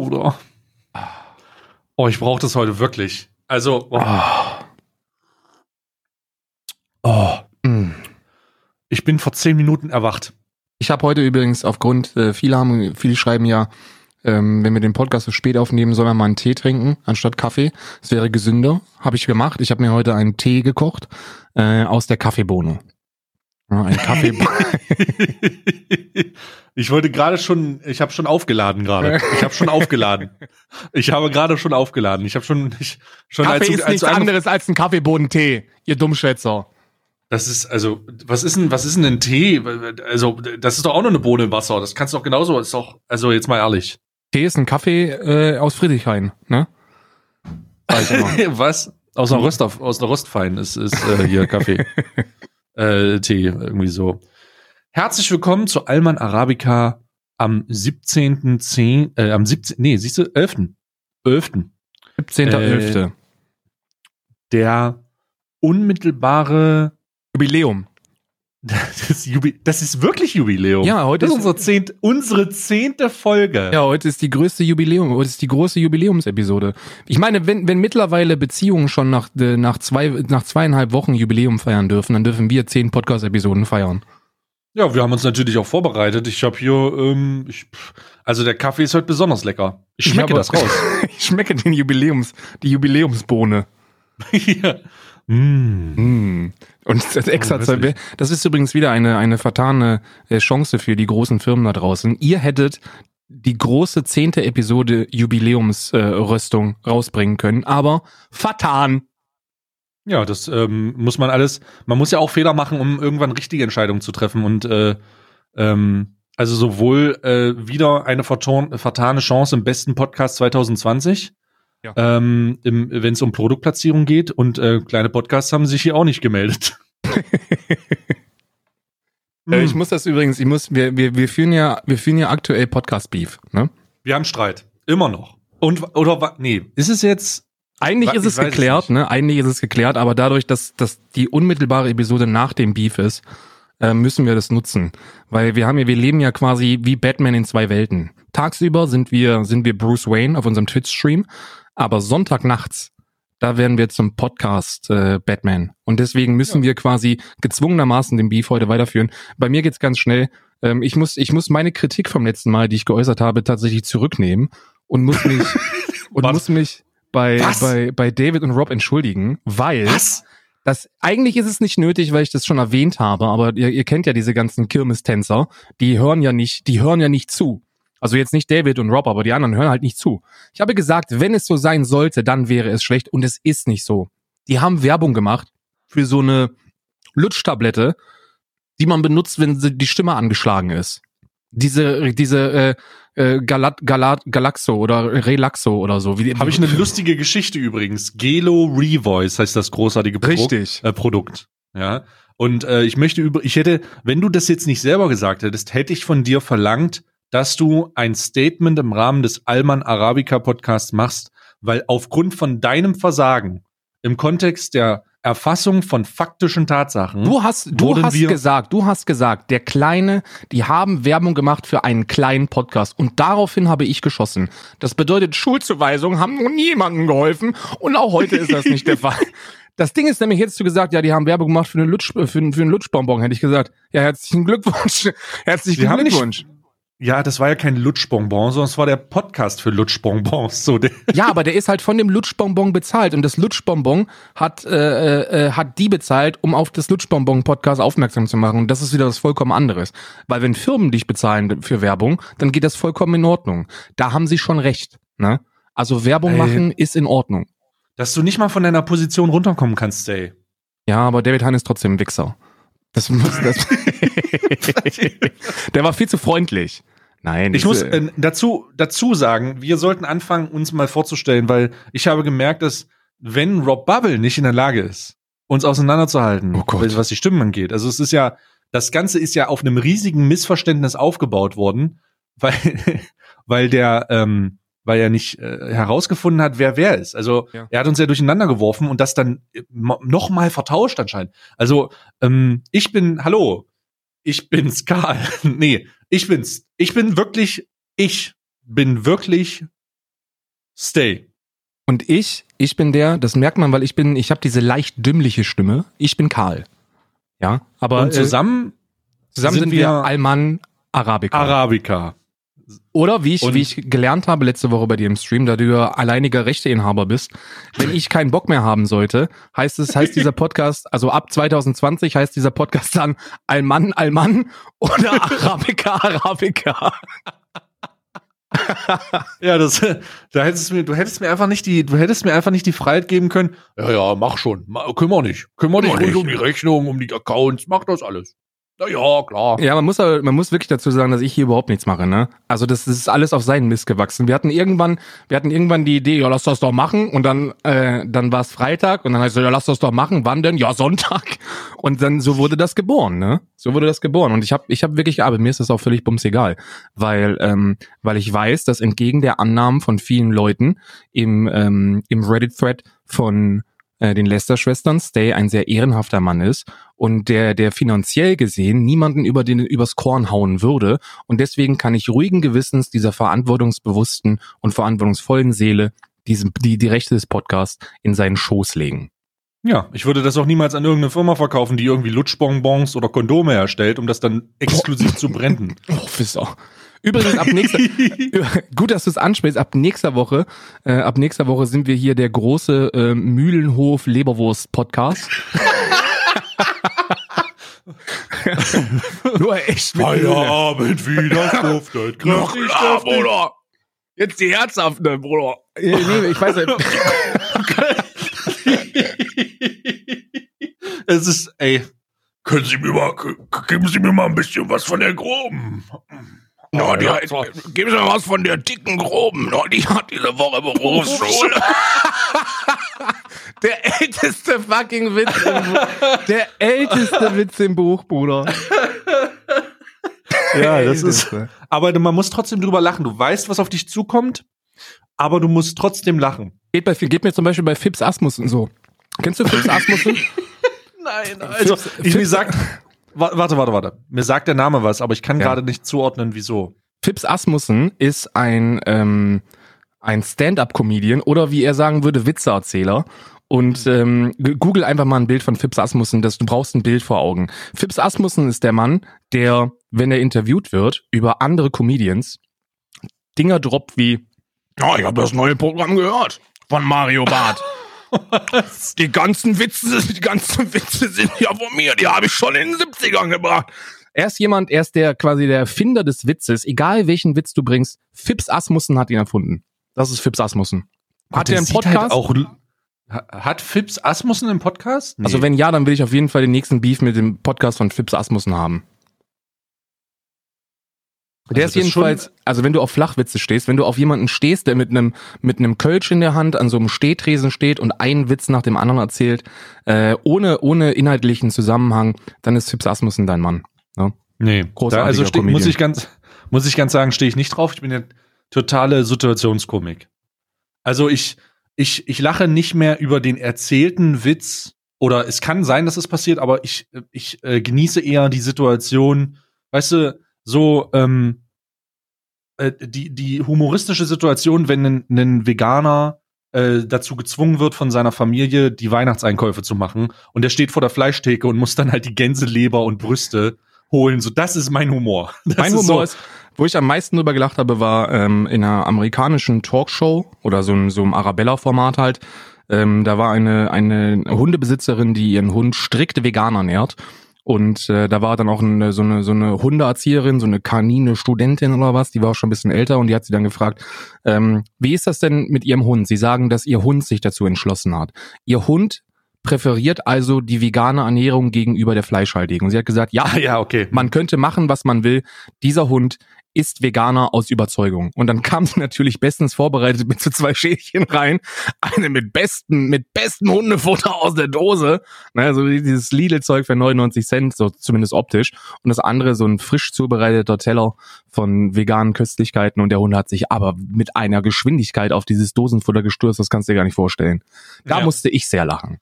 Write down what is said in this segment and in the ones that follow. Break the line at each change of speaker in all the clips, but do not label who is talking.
Bruder. Oh, ich brauche das heute wirklich. Also, oh. oh.
Mm.
Ich bin vor zehn Minuten erwacht.
Ich habe heute übrigens aufgrund, äh, viele haben, viele schreiben ja, ähm, wenn wir den Podcast so spät aufnehmen, soll man mal einen Tee trinken anstatt Kaffee. Das wäre gesünder. Habe ich gemacht. Ich habe mir heute einen Tee gekocht äh, aus der Kaffeebohne. Ja, ein Kaffee.
ich wollte gerade schon, ich habe schon aufgeladen gerade. Ich habe schon aufgeladen. Ich habe gerade schon aufgeladen. Ich habe schon, ich, schon
Kaffee
als,
ist
als
nichts
ange-
anderes als ein Kaffeebohnentee, ihr Dummschwätzer.
Das ist also, was ist denn, was ist denn ein Tee? Also, das ist doch auch nur eine Bohne im Wasser. Das kannst du doch genauso. Ist doch, also jetzt mal ehrlich.
Tee ist ein Kaffee äh, aus Friedrichshain, ne?
Was? Aus einer Röst, aus einer Röstfein ist, ist äh, hier Kaffee. äh, Tee, irgendwie so. Herzlich willkommen zu Alman Arabica am 17.10., äh, am 17., nee, siehst du, 11. 11.
17.11.
Der unmittelbare
Jubiläum.
das, Jubi das ist wirklich Jubiläum.
Ja, heute
das ist
ist-
unsere zehnte, unsere zehnte Folge.
Ja, heute ist die größte Jubiläum, heute ist die große Jubiläumsepisode. Ich meine, wenn, wenn mittlerweile Beziehungen schon nach, äh, nach, zwei, nach zweieinhalb Wochen Jubiläum feiern dürfen, dann dürfen wir zehn Podcast-Episoden feiern.
Ja, wir haben uns natürlich auch vorbereitet. Ich habe hier, ähm, ich, also der Kaffee ist heute besonders lecker. Ich schmecke
Ja,
das raus.
ich schmecke den Jubiläums, die Jubiläumsbohne.
ja. mm.
Mm. Und das extra
Oh,
das ist übrigens wieder eine, eine vertane äh, Chance für die großen Firmen da draußen. Ihr hättet die große zehnte Episode Jubiläumsrüstung äh, rausbringen können, aber vertan.
Ja, das ähm, muss man alles, man muss ja auch Fehler machen, um irgendwann richtige Entscheidungen zu treffen. Und äh, ähm, also sowohl äh, wieder eine vertane Chance im besten Podcast 2020,
Ja.
ähm, wenn es um Produktplatzierung geht. Und äh, kleine Podcasts haben sich hier auch nicht gemeldet.
Äh, ich
Hm.
muss das übrigens, ich muss, wir, wir, wir führen ja, wir führen ja aktuell Podcast Beef, ne?
Wir haben Streit. Immer noch. Und, oder, nee, ist es jetzt,
Eigentlich ist es
es
geklärt,
nicht.
ne? Eigentlich ist es geklärt, aber dadurch, dass, dass die unmittelbare Episode nach dem Beef ist, äh, müssen wir das nutzen. Weil wir haben ja, wir leben ja quasi wie Batman in zwei Welten. Tagsüber sind wir, sind wir Bruce Wayne auf unserem Twitch-Stream, aber Sonntagnachts, da werden wir zum Podcast äh, Batman. Und deswegen müssen wir quasi gezwungenermaßen den Beef heute weiterführen. Bei mir geht's ganz schnell. Ähm, ich muss, ich muss meine Kritik vom letzten Mal, die ich geäußert habe, tatsächlich zurücknehmen und muss mich und
Was?
muss mich bei,
Was?
bei, bei David und Rob entschuldigen, weil
was?
das eigentlich ist es nicht nötig, weil ich das schon erwähnt habe, aber ihr, ihr kennt ja diese ganzen Kirmestänzer, die hören ja nicht, die hören ja nicht zu. Also jetzt nicht David und Rob, aber die anderen hören halt nicht zu. Ich habe gesagt, wenn es so sein sollte, dann wäre es schlecht und es ist nicht so. Die haben Werbung gemacht für so eine Lutschtablette, die man benutzt, wenn die Stimme angeschlagen ist. Diese, diese äh, äh, Galat, Galat, Galaxo oder Relaxo oder so. Wie,
Habe ich eine lustige Geschichte übrigens. Gelo Revoice heißt das großartige Produkt.
Richtig.
Äh, Produkt. Ja. Und äh, ich möchte über, ich hätte, wenn du das jetzt nicht selber gesagt hättest, hätte ich von dir verlangt, dass du ein Statement im Rahmen des Alman Arabica Podcasts machst, weil aufgrund von deinem Versagen im Kontext der Erfassung von faktischen Tatsachen
Du hast, du hast gesagt, du hast gesagt, der kleine, die haben Werbung gemacht für einen kleinen Podcast und daraufhin habe ich geschossen. Das bedeutet, Schulzuweisungen haben noch niemandem geholfen und auch heute ist das nicht der Fall. Das Ding ist nämlich, hättest du gesagt, ja, die haben Werbung gemacht für, eine Lutsch, für, einen- für einen Lutschbonbon, hätte ich gesagt, ja, herzlichen Glückwunsch. Herzlichen
nicht-
Glückwunsch.
Ja, das war ja kein Lutschbonbon, sondern es war der Podcast für Lutschbonbons. So, der,
Ja, aber der ist halt von dem Lutschbonbon bezahlt und das Lutschbonbon hat äh, äh, hat die bezahlt, um auf das Lutschbonbon Podcast aufmerksam zu machen und das ist wieder was vollkommen anderes, weil wenn Firmen dich bezahlen für Werbung, dann geht das vollkommen in Ordnung. Da haben sie schon recht, ne? Also Werbung
Ey.
machen ist in Ordnung.
dass du nicht mal von deiner Position runterkommen kannst, ey.
Ja, aber David Hahn ist trotzdem ein Wichser. Das muss das Der war viel zu freundlich. Nein,
Ich muss
äh,
dazu, dazu sagen, wir sollten anfangen, uns mal vorzustellen, weil ich habe gemerkt, dass wenn Rob Bubble nicht in der Lage ist, uns auseinanderzuhalten,
Oh
was die Stimmen angeht. Also es ist ja, das Ganze ist ja auf einem riesigen Missverständnis aufgebaut worden, weil, weil der, ähm, weil er nicht äh, herausgefunden hat, wer wer ist. Also
Ja.
er hat uns ja durcheinander geworfen und das dann nochmal vertauscht anscheinend. Also ähm, ich bin, hallo, ich bin's Karl. nee, ich bin's. Ich bin wirklich, ich bin wirklich Stay.
Und ich, ich bin der, das merkt man, weil ich bin, ich habe diese leicht dümmliche Stimme. Ich bin Karl. Ja, aber
Und zusammen,
äh, zusammen sind,
sind
wir
wir
Alman Arabica.
Arabica.
Oder wie ich,
Und-
wie ich gelernt habe letzte Woche bei dir im Stream, da du ja alleiniger Rechteinhaber bist, wenn ich keinen Bock mehr haben sollte, heißt es, heißt dieser Podcast, also ab 2020 heißt dieser Podcast dann Alman Alman oder Arabica Arabica.
Ja, das, da hättest du mir, du hättest mir einfach nicht die, du hättest mir einfach nicht die Freiheit geben können. Ja, ja, mach schon. Ma- Kümmer nicht. Kümmer dich ruhig um die Rechnung, um die Accounts, mach das alles. Na ja, klar.
Ja, man muss aber, man muss wirklich dazu sagen, dass ich hier überhaupt nichts mache, ne? Also das, das ist alles auf seinen Mist gewachsen. Wir hatten irgendwann, wir hatten irgendwann die Idee, ja, lass das doch machen. Und dann, äh, dann war es Freitag und dann heißt es, ja, lass das doch machen. Wann denn? Ja, Sonntag. Und dann so wurde das geboren, ne? So wurde das geboren. Und ich habe, ich habe wirklich gearbeitet. Mir ist das auch völlig bums egal, weil, ähm, weil ich weiß, dass entgegen der Annahmen von vielen Leuten im ähm, im Reddit-Thread von äh, den Lester-Schwestern Stay ein sehr ehrenhafter Mann ist und der, der finanziell gesehen niemanden über den, übers Korn hauen würde. Und deswegen kann ich ruhigen Gewissens dieser verantwortungsbewussten und verantwortungsvollen Seele diesem, die, die Rechte des Podcasts in seinen Schoß legen.
Ja, ich würde das auch niemals an irgendeine Firma verkaufen, die irgendwie Lutschbonbons oder Kondome herstellt, um das dann exklusiv zu brennen.
Oh, Wisser. Übrigens, ab nächster, gut, dass du es ansprichst, ab nächster Woche, äh, ab nächster Woche sind wir hier der große äh, Mühlenhof Leberwurst Podcast. Nur echt.
Feierabend wieder duftet.
Noch klar, Bruder. Jetzt die herzhafte, Bruder. Nee, nee, ich weiß nicht.
es ist, ey. Können Sie mir mal, geben Sie mir mal ein bisschen was von der groben.
Ja, die, gib mir was von der dicken Groben. No, die hat diese Woche Berufsschule. Der älteste fucking Witz im Buch. Der älteste Witz im Buch, Bruder.
Ja, das ist, aber man muss trotzdem drüber lachen. Du weißt, was auf dich zukommt, aber du musst trotzdem lachen.
Geht, bei, geht mir zum Beispiel bei Fips Asmussen so. Kennst du Fips Asmussen?
Nein, also, ich, mir sagt, wa- warte, warte, warte. Mir sagt der Name was, aber ich kann
Ja.
gerade nicht zuordnen, wieso.
Fips Asmussen ist ein, ähm, ein Stand-up-Comedian oder wie er sagen würde, Witzeerzähler. Und ähm, g- google einfach mal ein Bild von Fips Asmussen, das, du brauchst ein Bild vor Augen. Fips Asmussen ist der Mann, der, wenn er interviewt wird, über andere Comedians Dinger droppt wie, ja, ich habe das neue Programm gehört von Mario Barth. Die ganzen Witze, die ganzen Witze sind ja von mir, die habe ich schon in den 70ern gebracht. Er ist jemand, er ist der quasi der Erfinder des Witzes, egal welchen Witz du bringst. Fips Asmussen hat ihn erfunden. Das ist Fips Asmussen. Hat er einen
sieht
Podcast?
Halt auch, hat Fips Asmussen einen Podcast? Nee.
Also wenn ja, dann will ich auf jeden Fall den nächsten Beef mit dem Podcast von Fips Asmussen haben. Der
Also
ist jedenfalls, also wenn du auf Flachwitze stehst, wenn du auf jemanden stehst, der mit einem mit einem Kölsch in der Hand an so einem Stehtresen steht und einen Witz nach dem anderen erzählt, äh, ohne ohne inhaltlichen Zusammenhang, dann ist Fips Asmussen dein Mann. Ne?
Nee,
Großartiger
da, also
Comedian.
muss ich ganz, muss ich ganz sagen, stehe ich nicht drauf. Ich bin ja totale Situationskomik. Also ich, ich, ich lache nicht mehr über den erzählten Witz oder es kann sein, dass es passiert, aber ich, ich äh, genieße eher die Situation, weißt du, so ähm, äh, die, die humoristische Situation, wenn ein, ein Veganer äh, dazu gezwungen wird von seiner Familie, die Weihnachtseinkäufe zu machen und der steht vor der Fleischtheke und muss dann halt die Gänseleber und Brüste holen. So, das ist mein Humor. Das
mein
ist
Humor
so,
ist, wo ich am meisten drüber gelacht habe, war ähm, in einer amerikanischen Talkshow oder so, einem- so einem Arabella-Format halt. Ähm, da war eine, eine Hundebesitzerin, die ihren Hund strikt vegan ernährt. Und äh, da war dann auch eine, so, eine, so eine Hundeerzieherin, so eine kanine Studentin oder was, die war auch schon ein bisschen älter und die hat sie dann gefragt, ähm, wie ist das denn mit ihrem Hund? Sie sagen, dass ihr Hund sich dazu entschlossen hat. Ihr Hund präferiert also die vegane Ernährung gegenüber der fleischhaltigen. Und sie hat gesagt, ja,
Ah, ja, okay.
man könnte machen, was man will. Dieser Hund ist Veganer aus Überzeugung. Und dann kam sie natürlich bestens vorbereitet mit so zwei Schälchen rein. Eine mit besten, mit besten Hundefutter aus der Dose. Ne, so dieses Lidl-Zeug für 99 Cent, so zumindest optisch. Und das andere so ein frisch zubereiteter Teller von veganen Köstlichkeiten. Und der Hund hat sich aber mit einer Geschwindigkeit auf dieses Dosenfutter gestürzt, das kannst du dir gar nicht vorstellen. Da
Ja.
musste ich sehr lachen.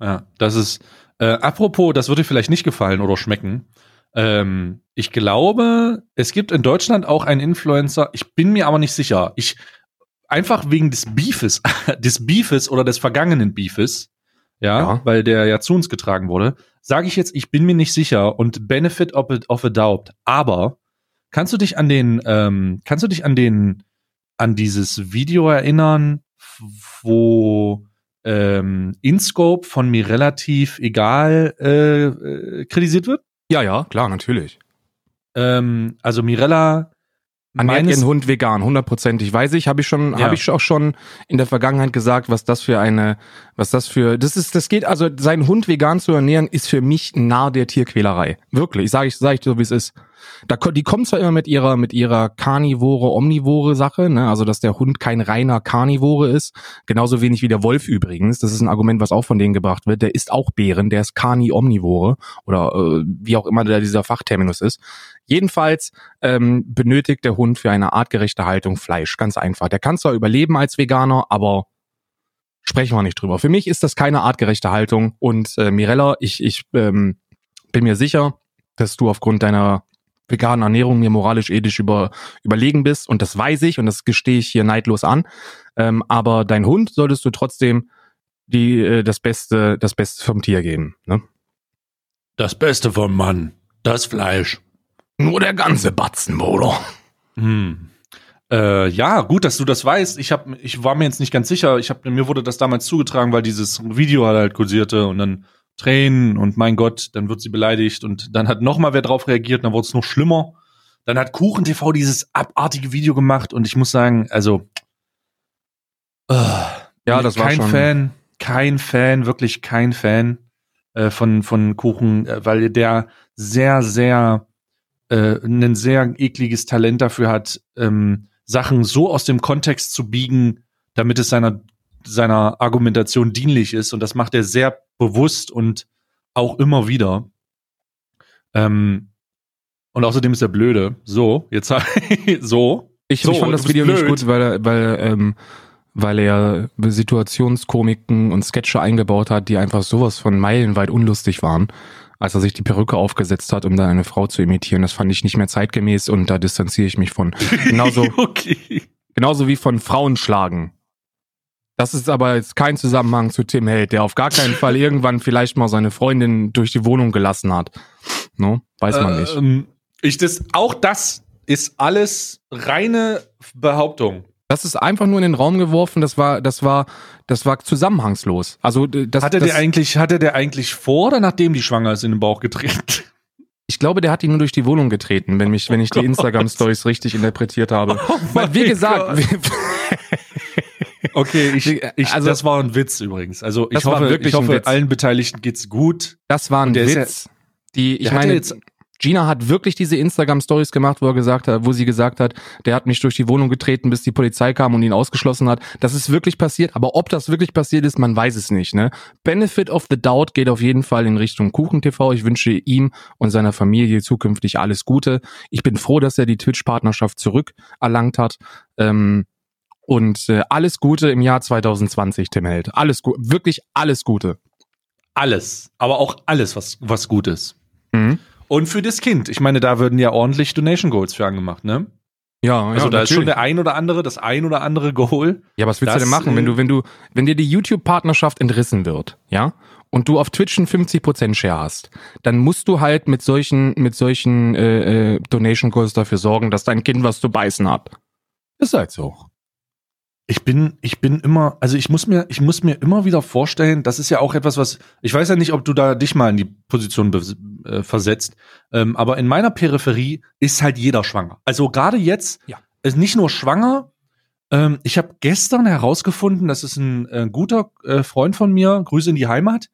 Ja, das ist, äh, apropos, das würde dir vielleicht nicht gefallen oder schmecken. Ähm, ich glaube, es gibt in Deutschland auch einen Influencer, ich bin mir aber nicht sicher. Ich, einfach wegen des Beefes, des Beefes oder des vergangenen Beefes, ja,
Ja.
weil der ja zu uns getragen wurde, sage ich jetzt, ich bin mir nicht sicher und Benefit of a, of a doubt. Aber kannst du dich an den, ähm, kannst du dich an den, an dieses Video erinnern, wo ähm, InScope von mir relativ egal äh, äh, kritisiert wird?
Ja, ja, klar, natürlich.
Ähm, also Mirella
Ernährt ihren Hund vegan, hundertprozentig. Weiß ich, habe ich schon,
Ja.
habe ich auch schon in der Vergangenheit gesagt, was das für eine, was das für, das ist, das geht, also seinen Hund vegan zu ernähren, ist für mich nahe der Tierquälerei. Wirklich, sage ich, sage ich so, wie es ist. Da, die kommen zwar immer mit ihrer, mit ihrer karnivore, omnivore Sache, ne, also dass der Hund kein reiner Karnivore ist, genauso wenig wie der Wolf übrigens. Das ist ein Argument, was auch von denen gebracht wird. Der isst auch Beeren, der ist karni-omnivore oder äh, wie auch immer der, dieser Fachterminus ist. Jedenfalls ähm, benötigt der Hund für eine artgerechte Haltung Fleisch. Ganz einfach. Der kann zwar überleben als Veganer, aber sprechen wir nicht drüber. Für mich ist das keine artgerechte Haltung. Und äh, Mirella, ich, ich ähm, bin mir sicher, dass du aufgrund deiner veganen Ernährung mir moralisch ethisch über, überlegen bist. Und das weiß ich und das gestehe ich hier neidlos an. Ähm, aber dein Hund solltest du trotzdem die, äh, das Beste, das Beste vom Tier geben. Ne?
das Beste vom Mann, das Fleisch.
Nur der ganze Batzen, Bruder.
Hm. Äh, ja, gut, dass du das weißt. Ich hab, ich war mir jetzt nicht ganz sicher. Ich hab, mir wurde das damals zugetragen, weil dieses Video halt kursierte und dann Tränen und mein Gott, dann wird sie beleidigt und dann hat noch mal wer drauf reagiert, dann wurde es noch schlimmer. Dann hat Kuchen TV dieses abartige Video gemacht und ich muss sagen, also äh,
Ja, das war
kein
schon-
Fan, kein Fan, wirklich kein Fan äh, von von Kuchen, äh, weil der sehr sehr äh, ein sehr ekliges Talent dafür hat, ähm, Sachen so aus dem Kontext zu biegen, damit es seiner seiner Argumentation dienlich ist und das macht er sehr bewusst und auch immer wieder. Ähm, und außerdem ist er blöde. So, jetzt so.
Ich,
So,
ich fand das Video nicht
blöd.
gut, weil er, weil, ähm, weil er Situationskomiken und Sketche eingebaut hat, die einfach sowas von meilenweit unlustig waren, als er sich die Perücke aufgesetzt hat, um dann eine Frau zu imitieren. Das fand ich nicht mehr zeitgemäß und da distanziere ich mich von. Genauso,
okay.
genauso wie von Frauen schlagen. Das ist aber jetzt kein Zusammenhang zu Tim Held, der auf gar keinen Fall irgendwann vielleicht mal seine Freundin durch die Wohnung gelassen hat. No? Weiß man nicht.
Ähm, ich das, auch das ist alles reine Behauptung.
Das ist einfach nur in den Raum geworfen. Das war, das war, das war zusammenhangslos. Also äh, das,
Hatte der eigentlich, hatte der eigentlich vor oder nachdem die schwanger ist in den Bauch getreten?
ich glaube, der hat ihn nur durch die Wohnung getreten, wenn mich, wenn ich die
Oh Gott.
Instagram Stories richtig interpretiert habe.
Oh
Weil, wie gesagt,
Okay, ich, ich,
Also-
das war ein Witz übrigens. Also ich hoffe,
wirklich
ich hoffe,
Witz.
allen Beteiligten geht's gut.
das war ein
ist ja-
Witz. die, ich meine,
jetzt-
Gina hat wirklich diese Instagram Stories gemacht, wo er gesagt hat, wo sie gesagt hat, der hat mich durch die Wohnung getreten, bis die Polizei kam und ihn ausgeschlossen hat. Das ist wirklich passiert, aber ob das wirklich passiert ist, man weiß es nicht. Ne? Benefit of the Doubt geht auf jeden Fall in Richtung Kuchen TV. Ich wünsche ihm und seiner Familie zukünftig alles Gute. Ich bin froh, dass er die Twitch-Partnerschaft zurückerlangt hat. Ähm, und äh, alles Gute im Jahr 2020, Tim Held. Alles gut, wirklich alles Gute.
Alles. Aber auch alles, was, was gut ist.
Mhm.
Und für das Kind. Ich meine, da würden ja ordentlich Donation Goals für angemacht, ne?
Ja,
Also
ja,
da ist schon
natürlich.
der ein oder andere, das ein oder andere Goal.
Ja, was willst du
Das,
denn machen, wenn du, wenn du, wenn dir die YouTube-Partnerschaft entrissen wird, ja, und du auf Twitch einen 50% Share hast, dann musst du halt mit solchen, mit solchen äh, äh, Donation Calls dafür sorgen, dass dein Kind was zu beißen hat. Ist halt so.
Ich bin, ich bin immer, also ich muss mir, ich muss mir immer wieder vorstellen, das ist ja auch etwas, was, ich weiß ja nicht, ob du da dich mal in die Position äh, versetzt, ähm, aber in meiner Peripherie ist halt jeder schwanger. Also gerade jetzt
Ja.
ist nicht nur schwanger. Ähm, ich habe gestern herausgefunden, das ist ein äh, guter äh, Freund von mir, Grüße in die Heimat,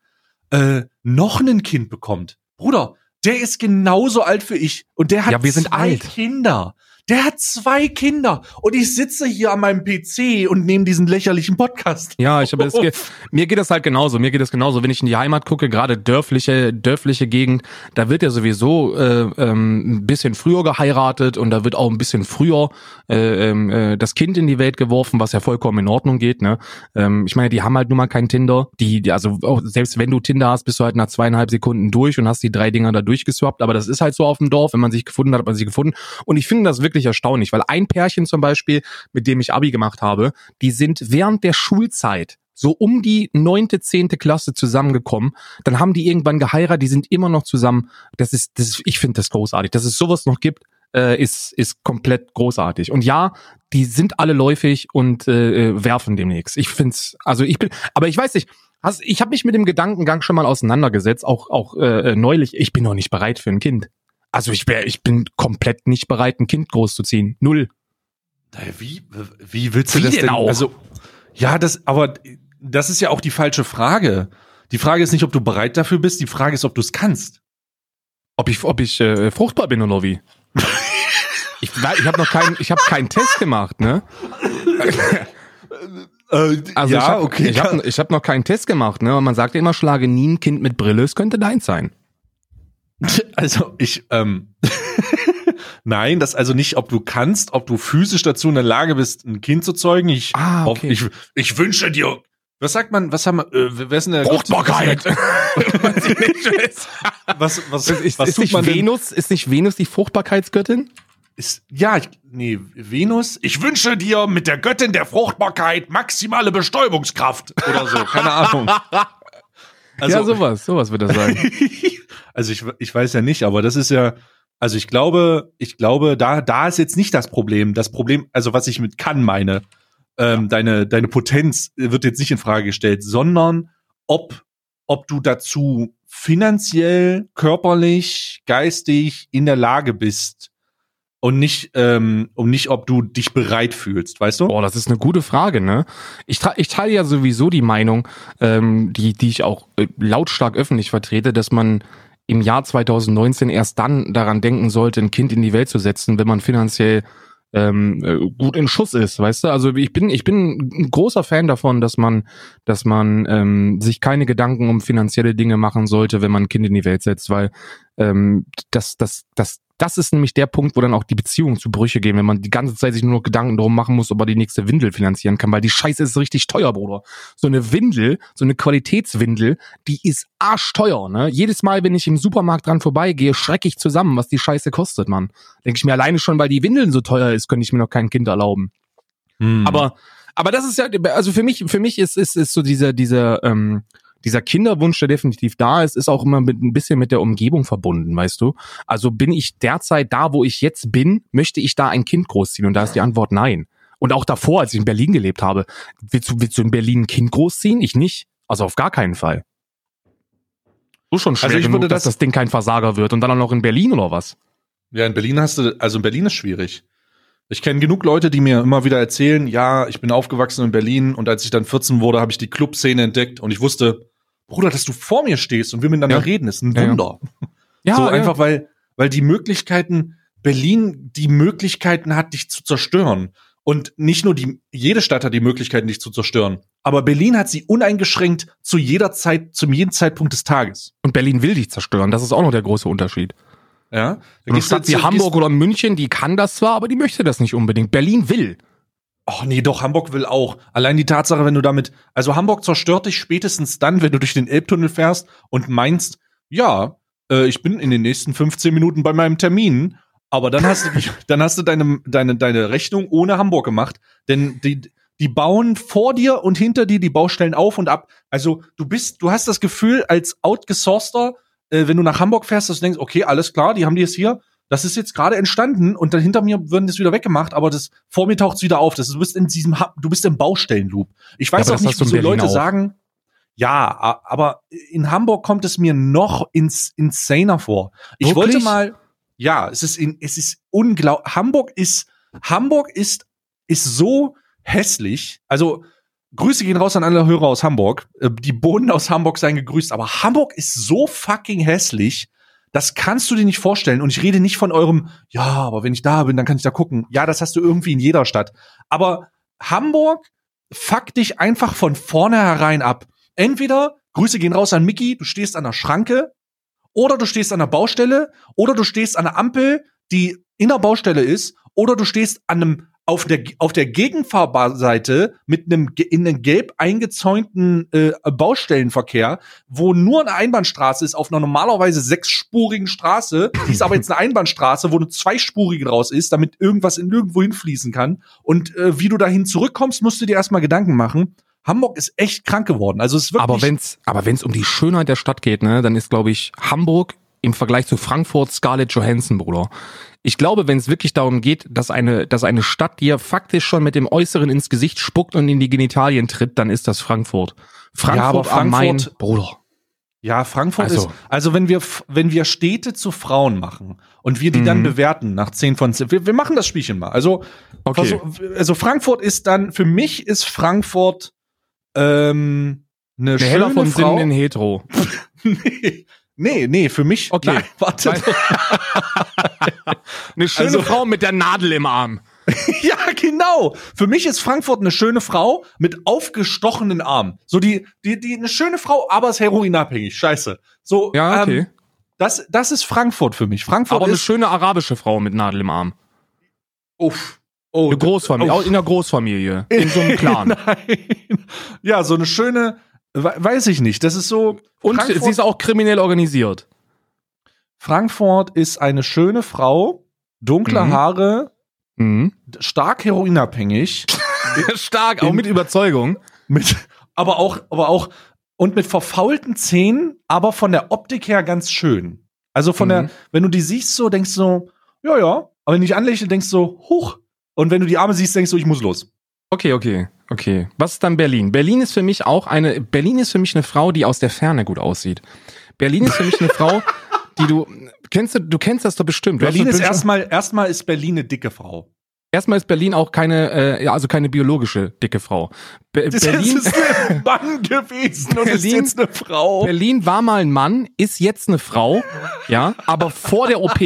äh, noch ein Kind bekommt. Bruder, der ist genauso alt wie ich und der hat
Ja, wir sind
zwei
alt.
Kinder. Der hat zwei Kinder und ich sitze hier an meinem PC und nehme diesen lächerlichen Podcast.
Ja, ich habe das, ge- mir geht das halt genauso. Mir geht das genauso. Wenn ich in die Heimat gucke, gerade dörfliche, dörfliche Gegend, da wird ja sowieso äh, ähm, ein bisschen früher geheiratet und da wird auch ein bisschen früher äh, ähm, äh, das Kind in die Welt geworfen, was ja vollkommen in Ordnung geht. Ne? Ähm, ich meine, die haben halt nun mal kein Tinder. Die, die also auch, selbst wenn du Tinder hast, bist du halt nach zweieinhalb Sekunden durch und hast die drei Dinger da durchgeswappt. Aber das ist halt so auf dem Dorf. Wenn man sich gefunden hat, hat man sich gefunden. Und ich finde das wirklich wirklich erstaunlich, weil ein Pärchen zum Beispiel, mit dem ich Abi gemacht habe, die sind während der Schulzeit so um die neunte, zehnte Klasse zusammengekommen. Dann haben die irgendwann geheiratet, die sind immer noch zusammen. Das ist, das ist ich finde das großartig, dass es sowas noch gibt. Äh, ist, ist komplett großartig. Und ja, die sind alle läufig und äh, äh werfen demnächst. Ich find's, also ich bin, aber ich weiß nicht, hast, ich habe mich mit dem Gedankengang schon mal auseinandergesetzt, auch, auch äh, neulich. Ich bin noch nicht bereit für ein Kind. Also ich wär, ich bin komplett nicht bereit, ein Kind großzuziehen. Null.
Wie, wie willst du wie das denn? Auch? Also, ja, das, aber das ist ja auch die falsche Frage. Die Frage ist nicht, ob du bereit dafür bist, die Frage ist, ob du es kannst.
Ob ich, ob ich äh, fruchtbar bin oder wie? ich ich habe noch keinen, ich habe keinen Test gemacht, ne?
Äh, also ja, ich hab, okay.
Ich habe ich hab noch keinen Test gemacht, ne? Und man sagt ja immer, schlage nie ein Kind mit Brille, es könnte deins sein.
Also ich, ähm, Nein, das also nicht, ob du kannst, ob du physisch dazu in der Lage bist, ein Kind zu zeugen. Ich, ah, okay. ich, ich wünsche dir. Was sagt man? Was haben wir? Äh, wer ist denn der
Fruchtbarkeit?
was, was,
ist, was ist nicht Venus? Denn? Ist nicht Venus die Fruchtbarkeitsgöttin?
Ist, ja, ich, nee, Venus. Ich wünsche dir mit der Göttin der Fruchtbarkeit maximale Bestäubungskraft oder so. Keine Ahnung.
Also, ja, sowas, sowas wird das sein.
also ich, ich weiß ja nicht, aber das ist ja, also ich glaube, ich glaube, da, da ist jetzt nicht das Problem. Das Problem, also was ich mit kann meine, ähm, deine, deine Potenz wird jetzt nicht in Frage gestellt, sondern ob, ob du dazu finanziell, körperlich, geistig in der Lage bist und nicht, ähm, und nicht, ob du dich bereit fühlst, weißt du?
Boah, das ist eine gute Frage, ne? Ich, ich teile ja sowieso die Meinung, ähm, die, die ich auch äh, lautstark öffentlich vertrete, dass man im Jahr 2019 erst dann daran denken sollte, ein Kind in die Welt zu setzen, wenn man finanziell ähm, äh, gut in Schuss ist, weißt du? Also ich bin ich bin ein großer Fan davon, dass man dass man ähm, sich keine Gedanken um finanzielle Dinge machen sollte, wenn man ein Kind in die Welt setzt, weil ähm, das das das das ist nämlich der Punkt, wo dann auch die Beziehungen zu Brüche gehen, wenn man die ganze Zeit sich nur noch Gedanken darum machen muss, ob er die nächste Windel finanzieren kann, weil die Scheiße ist richtig teuer, Bruder. So eine Windel, so eine Qualitätswindel, die ist arschteuer, ne? Jedes Mal, wenn ich im Supermarkt dran vorbeigehe, schrecke ich zusammen, was die Scheiße kostet, Mann. Denke ich mir alleine schon, weil die Windeln so teuer ist, könnte ich mir noch kein Kind erlauben. Hm. Aber aber das ist ja, also für mich, für mich ist, ist, ist so dieser, dieser, ähm, dieser Kinderwunsch, der definitiv da ist, ist auch immer mit, ein bisschen mit der Umgebung verbunden, weißt du? Also bin ich derzeit da, wo ich jetzt bin, möchte ich da ein Kind großziehen? Und da ist die Antwort nein. Und auch davor, als ich in Berlin gelebt habe, willst du, willst du in Berlin ein Kind großziehen? Ich nicht. Also auf gar keinen Fall. So schon schwer also ich genug, dass das Ding kein Versager wird und dann auch noch in Berlin oder was?
Ja, in Berlin hast du, also in Berlin ist schwierig. Ich kenne genug Leute, die mir immer wieder erzählen, ja, ich bin aufgewachsen in Berlin und als ich dann 14 wurde, habe ich die Clubszene entdeckt und ich wusste, Bruder, dass du vor mir stehst und wir miteinander ja. reden, ist ein Wunder. Ja, so einfach, weil, weil die Möglichkeiten, Berlin die Möglichkeiten hat, dich zu zerstören. Und nicht nur die, jede Stadt hat die Möglichkeiten, dich zu zerstören. Aber Berlin hat sie uneingeschränkt zu jeder Zeit, zum jeden Zeitpunkt des Tages.
Und Berlin will dich zerstören. Das ist auch noch der große Unterschied.
Ja.
Eine Stadt wie Hamburg oder München, die kann das zwar, aber die möchte das nicht unbedingt. Berlin will.
Ach nee, doch, Hamburg will auch. Allein die Tatsache, wenn du damit, also Hamburg zerstört dich spätestens dann, wenn du durch den Elbtunnel fährst und meinst, ja, äh, ich bin in den nächsten 15 Minuten bei meinem Termin, aber dann hast du, dann hast du deine, deine, deine Rechnung ohne Hamburg gemacht, denn die, die bauen vor dir und hinter dir die Baustellen auf und ab. Also du bist, du hast das Gefühl als outgesourcter, äh, wenn du nach Hamburg fährst, dass du denkst, okay, alles klar, die haben die jetzt hier, das ist jetzt gerade entstanden und dann hinter mir würden das wieder weggemacht, aber das vor mir taucht es wieder auf. Das, du bist in diesem, du bist im Baustellenloop. Ich weiß ja, auch nicht, wieso Leute auch. sagen, ja, aber in Hamburg kommt es mir noch ins, insaner vor. Ich Wirklich? wollte mal, ja, es ist, in, es ist unglaublich. Hamburg ist, Hamburg ist, ist so hässlich. Also, Grüße gehen raus an alle Hörer aus Hamburg. Äh, die Bohnen aus Hamburg seien gegrüßt, aber Hamburg ist so fucking hässlich. Das kannst du dir nicht vorstellen. Und ich rede nicht von eurem, ja, aber wenn ich da bin, dann kann ich da gucken. Ja, das hast du irgendwie in jeder Stadt. Aber Hamburg fuck dich einfach von vornherein ab. Entweder, Grüße gehen raus an Mickey, du stehst an der Schranke, oder du stehst an der Baustelle, oder du stehst an der Ampel, die in der Baustelle ist, oder du stehst an einem auf der, auf der Gegenfahrseite mit einem in einen gelb eingezäunten äh, Baustellenverkehr, wo nur eine Einbahnstraße ist, auf einer normalerweise sechsspurigen Straße. Die ist aber jetzt eine Einbahnstraße, wo eine zweispurige raus ist, damit irgendwas in nirgendwo hinfließen kann. Und äh, wie du dahin zurückkommst, musst du dir erstmal Gedanken machen. Hamburg ist echt krank geworden. Also es ist wirklich.
Aber wenn's, aber wenn's um die Schönheit der Stadt geht, ne, dann ist, glaube ich, Hamburg im Vergleich zu Frankfurt Scarlett Johansson, Bruder. Ich glaube, wenn es wirklich darum geht, dass eine, dass eine Stadt dir faktisch schon mit dem Äußeren ins Gesicht spuckt und in die Genitalien tritt, dann ist das Frankfurt. Frankfurt,
aber
am Main,
Frankfurt-
Bruder.
Ja, Frankfurt
Also-
ist, also wenn wir, wenn wir Städte zu Frauen machen und wir die
Mhm.
dann bewerten nach 10 von 10, wir, wir machen das Spielchen mal. Also,
Okay.
versuch- also Frankfurt ist dann, für mich ist Frankfurt ähm, eine
Der
schöne Frau.
Sinnen in Hetero.
nee, nee, nee, für mich,
Okay.
nein, warte.
Eine schöne
Also-
Frau mit der Nadel im Arm.
ja, genau. Für mich ist Frankfurt eine schöne Frau mit aufgestochenen Armen. So die, die, die, eine schöne Frau, aber ist heroinabhängig. Scheiße. So,
Ja, okay.
ähm, das, das ist Frankfurt für mich. Frankfurt
Aber eine
ist,
schöne arabische Frau mit Nadel im Arm.
uff. Oh,
Eine Großfamilie,
oh.
in der Großfamilie. In so einem Clan.
Nein. Ja, so eine schöne, weiß ich nicht. Das ist so.
Und
Frankfurt,
sie ist auch kriminell organisiert.
Frankfurt ist eine schöne Frau, dunkle
Mhm.
Haare,
Mhm.
stark heroinabhängig,
Stark, auch mit Überzeugung.
mit, aber auch, aber auch, und mit verfaulten Zähnen, aber von der Optik her ganz schön. Also von
Mhm.
der, wenn du die siehst, so denkst du so, ja, ja, aber wenn du dich anlächelst, denkst du so, huch. Und wenn du die Arme siehst, denkst du, ich muss los.
Okay, okay, okay. Was ist dann Berlin? Berlin ist für mich auch eine, Berlin ist für mich eine Frau, die aus der Ferne gut aussieht. Berlin ist für mich eine Frau, die du, kennst du, du kennst das doch bestimmt.
Berlin ist erstmal, erstmal ist Berlin eine dicke Frau.
erstmal ist Berlin auch keine, äh, also keine biologische dicke Frau. Be
Das
Berlin,
ist ein Mann gewesen und ist
Berlin-
jetzt eine Frau.
Berlin war mal ein Mann, ist jetzt eine Frau, ja, aber vor der OP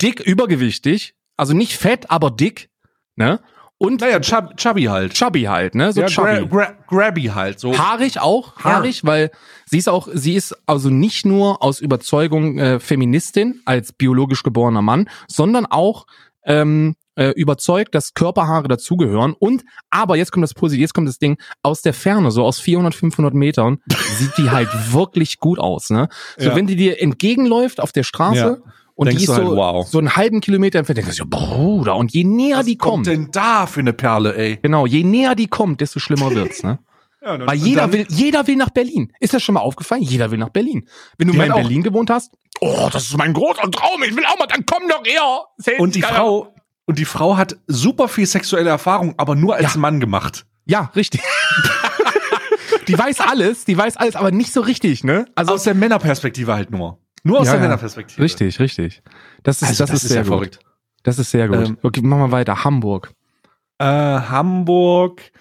dick, übergewichtig, also nicht fett, aber dick, ne? Und
Naja, chub, chubby halt.
chubby halt, ne? So
ja,
chubby.
gra, gra, grabby halt. So.
Haarig auch,
Haar.
haarig, weil sie ist auch, sie ist also nicht nur aus Überzeugung äh, Feministin als biologisch geborener Mann, sondern auch ähm, äh, überzeugt, dass Körperhaare dazugehören und, aber jetzt kommt das Positiv, jetzt kommt das Ding, aus der Ferne, so aus 400, 500 Metern, sieht die halt wirklich gut aus, ne? So,
Ja.
wenn die dir entgegenläuft auf der Straße
Ja.
Und
Denkst
die ist
halt,
so,
wow.
so einen halben Kilometer entfernt, denkst du, Bruder, und je näher
Was
die kommt,
denn da für eine Perle, ey?
genau, je näher die kommt, desto schlimmer wird's, ne?
Ja,
Weil jeder will, jeder will nach Berlin. Ist das schon mal aufgefallen? Jeder will nach Berlin. Wenn du mal in
auch-
Berlin gewohnt hast, oh, das ist mein großer Traum, ich will auch mal, dann komm doch her.
Und die. Frau, und die Frau hat super viel sexuelle Erfahrung, aber nur als
Ja.
Mann gemacht.
Ja, richtig. die weiß alles, die weiß alles, aber nicht so richtig, ne? Also,
Aus der Männerperspektive halt nur. Nur aus
Ja,
der
ja.
Männerperspektive.
richtig, richtig. Das ist,
Also,
das, ist sehr
ja
gut.
verrückt.
Das ist sehr gut.
Ähm,
okay, machen wir weiter. Hamburg.
Äh, Hamburg.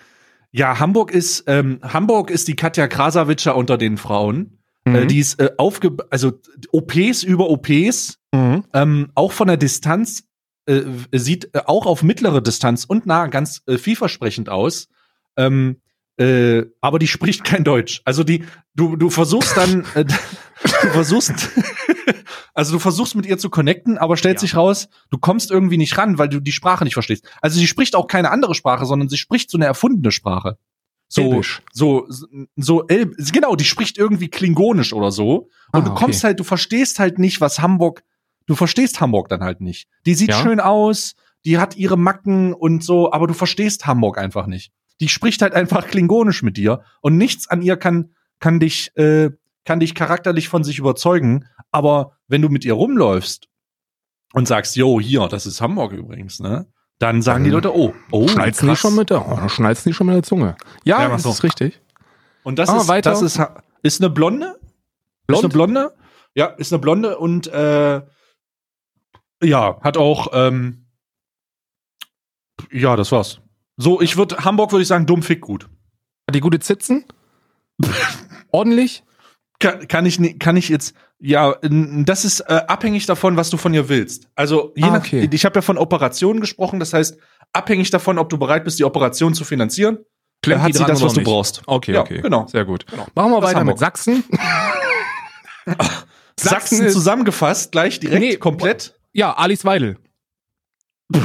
Ja, Hamburg ist, ähm, Hamburg ist die Katja Krasavitscher unter den Frauen.
Mhm.
Äh, die ist äh, aufge, also OPs über OPs,
Mhm.
ähm, auch von der Distanz, äh, sieht äh, auch auf mittlere Distanz und nah ganz äh, vielversprechend aus. Ähm, äh, aber die spricht kein Deutsch. Also die, du, du versuchst dann, äh, du versuchst, also du versuchst mit ihr zu connecten, aber stellt
Ja.
sich raus, du kommst irgendwie nicht ran, weil du die Sprache nicht verstehst. Also sie spricht auch keine andere Sprache, sondern sie spricht so eine erfundene Sprache. So,
Elbisch.
so, so, El genau, die spricht irgendwie klingonisch oder so. Und
Ah,
du kommst
okay.
halt, du verstehst halt nicht, was Hamburg, du verstehst Hamburg dann halt nicht. Die sieht
Ja.
schön aus, die hat ihre Macken und so, aber du verstehst Hamburg einfach nicht. Die spricht halt einfach klingonisch mit dir und nichts an ihr kann, kann dich, äh, kann dich charakterlich von sich überzeugen. Aber wenn du mit ihr rumläufst und sagst, yo, hier, das ist Hamburg übrigens, ne? Dann sagen die
Dann
Leute, oh, oh,
Schnalzen die
krass.
schon mit der, oh, schnalzen die schon mit der Zunge. Ja,
Ja,
das
so.
ist richtig.
Und das
Ah,
ist,
weiter.
das ist, ist eine Blonde?
Blond?
Ist eine Blonde? Ja, ist eine Blonde und äh, ja, hat auch ähm, ja, das war's. So, ich würde Hamburg würde ich sagen, dumm fick gut.
Hat die gute Zitzen? Ordentlich?
Kann, kann ich kann ich jetzt ja, das ist äh, abhängig davon, was du von ihr willst. Also je
Ah,
nach,
okay.
ich habe ja von Operationen gesprochen, das heißt abhängig davon, ob du bereit bist, die Operation zu finanzieren,
Klemmt
hat sie das, was du
nicht?
brauchst.
Okay,
Ja,
okay.
genau.
Sehr gut.
Genau.
Machen wir
Das
weiter
Hamburg.
mit Sachsen.
Sachsen,
ist-
zusammengefasst, gleich direkt
Nee,
komplett.
Ja, Alice Weidel.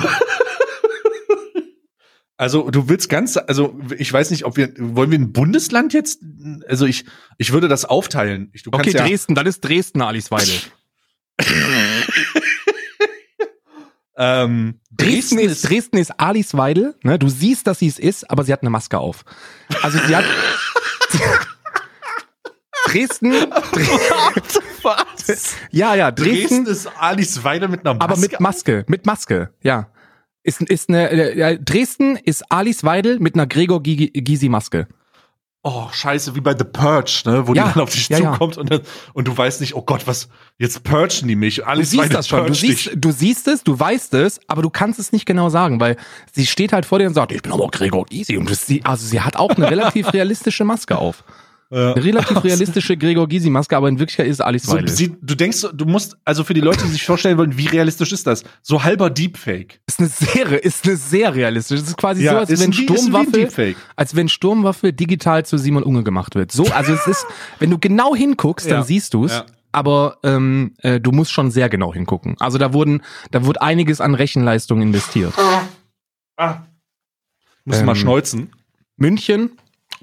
Also du willst ganz, also ich weiß nicht, ob wir, wollen wir ein Bundesland jetzt? Also ich, ich würde das aufteilen. Ich,
Okay,
ja,
Dresden, dann ist Dresden Alice Weidel.
ähm,
Dresden ist, Dresden ist Alice Weidel, ne? Du siehst, dass sie es ist, aber sie hat eine Maske auf. Also sie hat. Dresden,
was?
ja, ja,
Dresden
Dresden,
ist Alice Weidel mit einer Maske.
aber mit Maske, mit Maske, ja. Ist, ist eine, äh, Dresden ist Alice Weidel mit einer Gregor Gysi Gysi Maske.
Oh, scheiße, wie bei The Purge, ne? Wo
Ja,
die dann auf dich
ja, ja.
zukommt Und, dann, und du weißt nicht, oh Gott, was, jetzt purgen die mich.
Du
Alice
siehst
Weidel
das schon, du siehst, du siehst es, du weißt es, aber du kannst es nicht genau sagen, weil sie steht halt vor dir und sagt, ich bin aber Gregor Gysi und sie, also sie hat auch eine relativ realistische Maske auf.
Ja.
Eine relativ realistische Gregor Gysi Maske, aber in Wirklichkeit ist es Alice
So, sie, du denkst, du musst, also für die Leute, die sich vorstellen wollen, wie realistisch ist das? So halber Deepfake.
ist eine sehr, ist eine sehr realistisch. Das ist quasi so, als wenn
ein-
Sturmwaffe, als wenn Sturmwaffe digital zu Simon Unge gemacht wird. So, also es ist, wenn du genau hinguckst, dann
Ja,
siehst du es.
ja.
Aber ähm, äh, du musst schon sehr genau hingucken. Also da wurden, da wurde einiges an Rechenleistung investiert.
Ah. Muss
Ähm,
mal schneuzen.
München,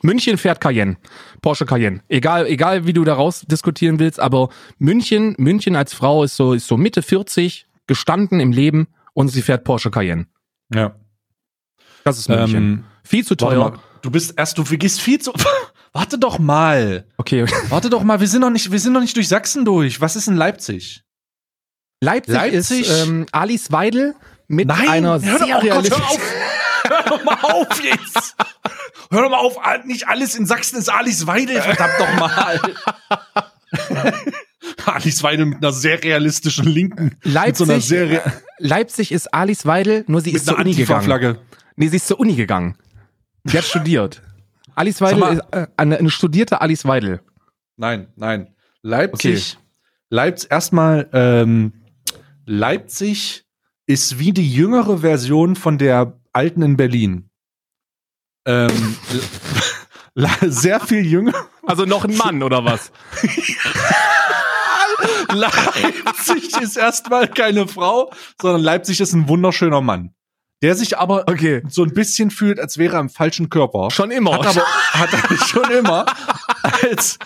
München fährt Cayenne, Porsche Cayenne. Egal, egal wie du daraus diskutieren willst, aber München, München als Frau ist so, ist so Mitte 40, gestanden im Leben und sie fährt Porsche Cayenne.
Ja.
Das ist München.
Ähm,
Viel zu teuer.
mal, du bist erst, du vergisst viel zu. Warte doch mal.
Okay.
Warte doch mal, wir sind noch nicht, wir sind noch nicht durch Sachsen durch. Was ist in Leipzig?
Leipzig,
Leipzig?
ist ähm, Alice Weidel mit
Nein,
einer
hör
sehr
doch, oh Gott, hör auf. Hör doch mal auf jetzt. Hör doch mal auf, nicht alles in Sachsen ist Alice Weidel, verdammt doch mal. Alice Weidel mit einer sehr realistischen Linken. mit so einer
Leipzig, Leipzig ist Alice Weidel, nur sie ist zur Uni gegangen. Nee, sie ist zur Uni gegangen. Sie hat studiert. Alice Weidel
mal-
ist äh, eine, eine studierte Alice Weidel.
Nein, nein. Leipzig, Leipzig, erstmal, ähm, Leipzig ist wie die jüngere Version von der alten in Berlin. Ähm, sehr viel jünger.
Also noch ein Mann oder was?
Leipzig ist erstmal keine Frau, sondern Leipzig ist ein wunderschöner Mann. Der sich aber
Okay.
so ein bisschen fühlt, als wäre er im falschen Körper.
Schon immer.
Hat aber hat er schon immer, als,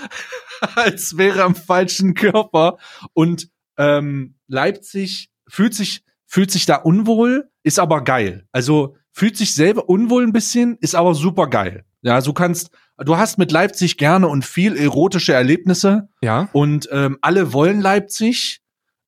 als wäre er im falschen Körper. Und ähm, Leipzig fühlt sich, fühlt sich da unwohl, ist aber geil. Also fühlt sich selber unwohl ein bisschen, ist aber super geil. Ja, du kannst, du hast mit Leipzig gerne und viel erotische Erlebnisse
ja.
und ähm, alle wollen Leipzig,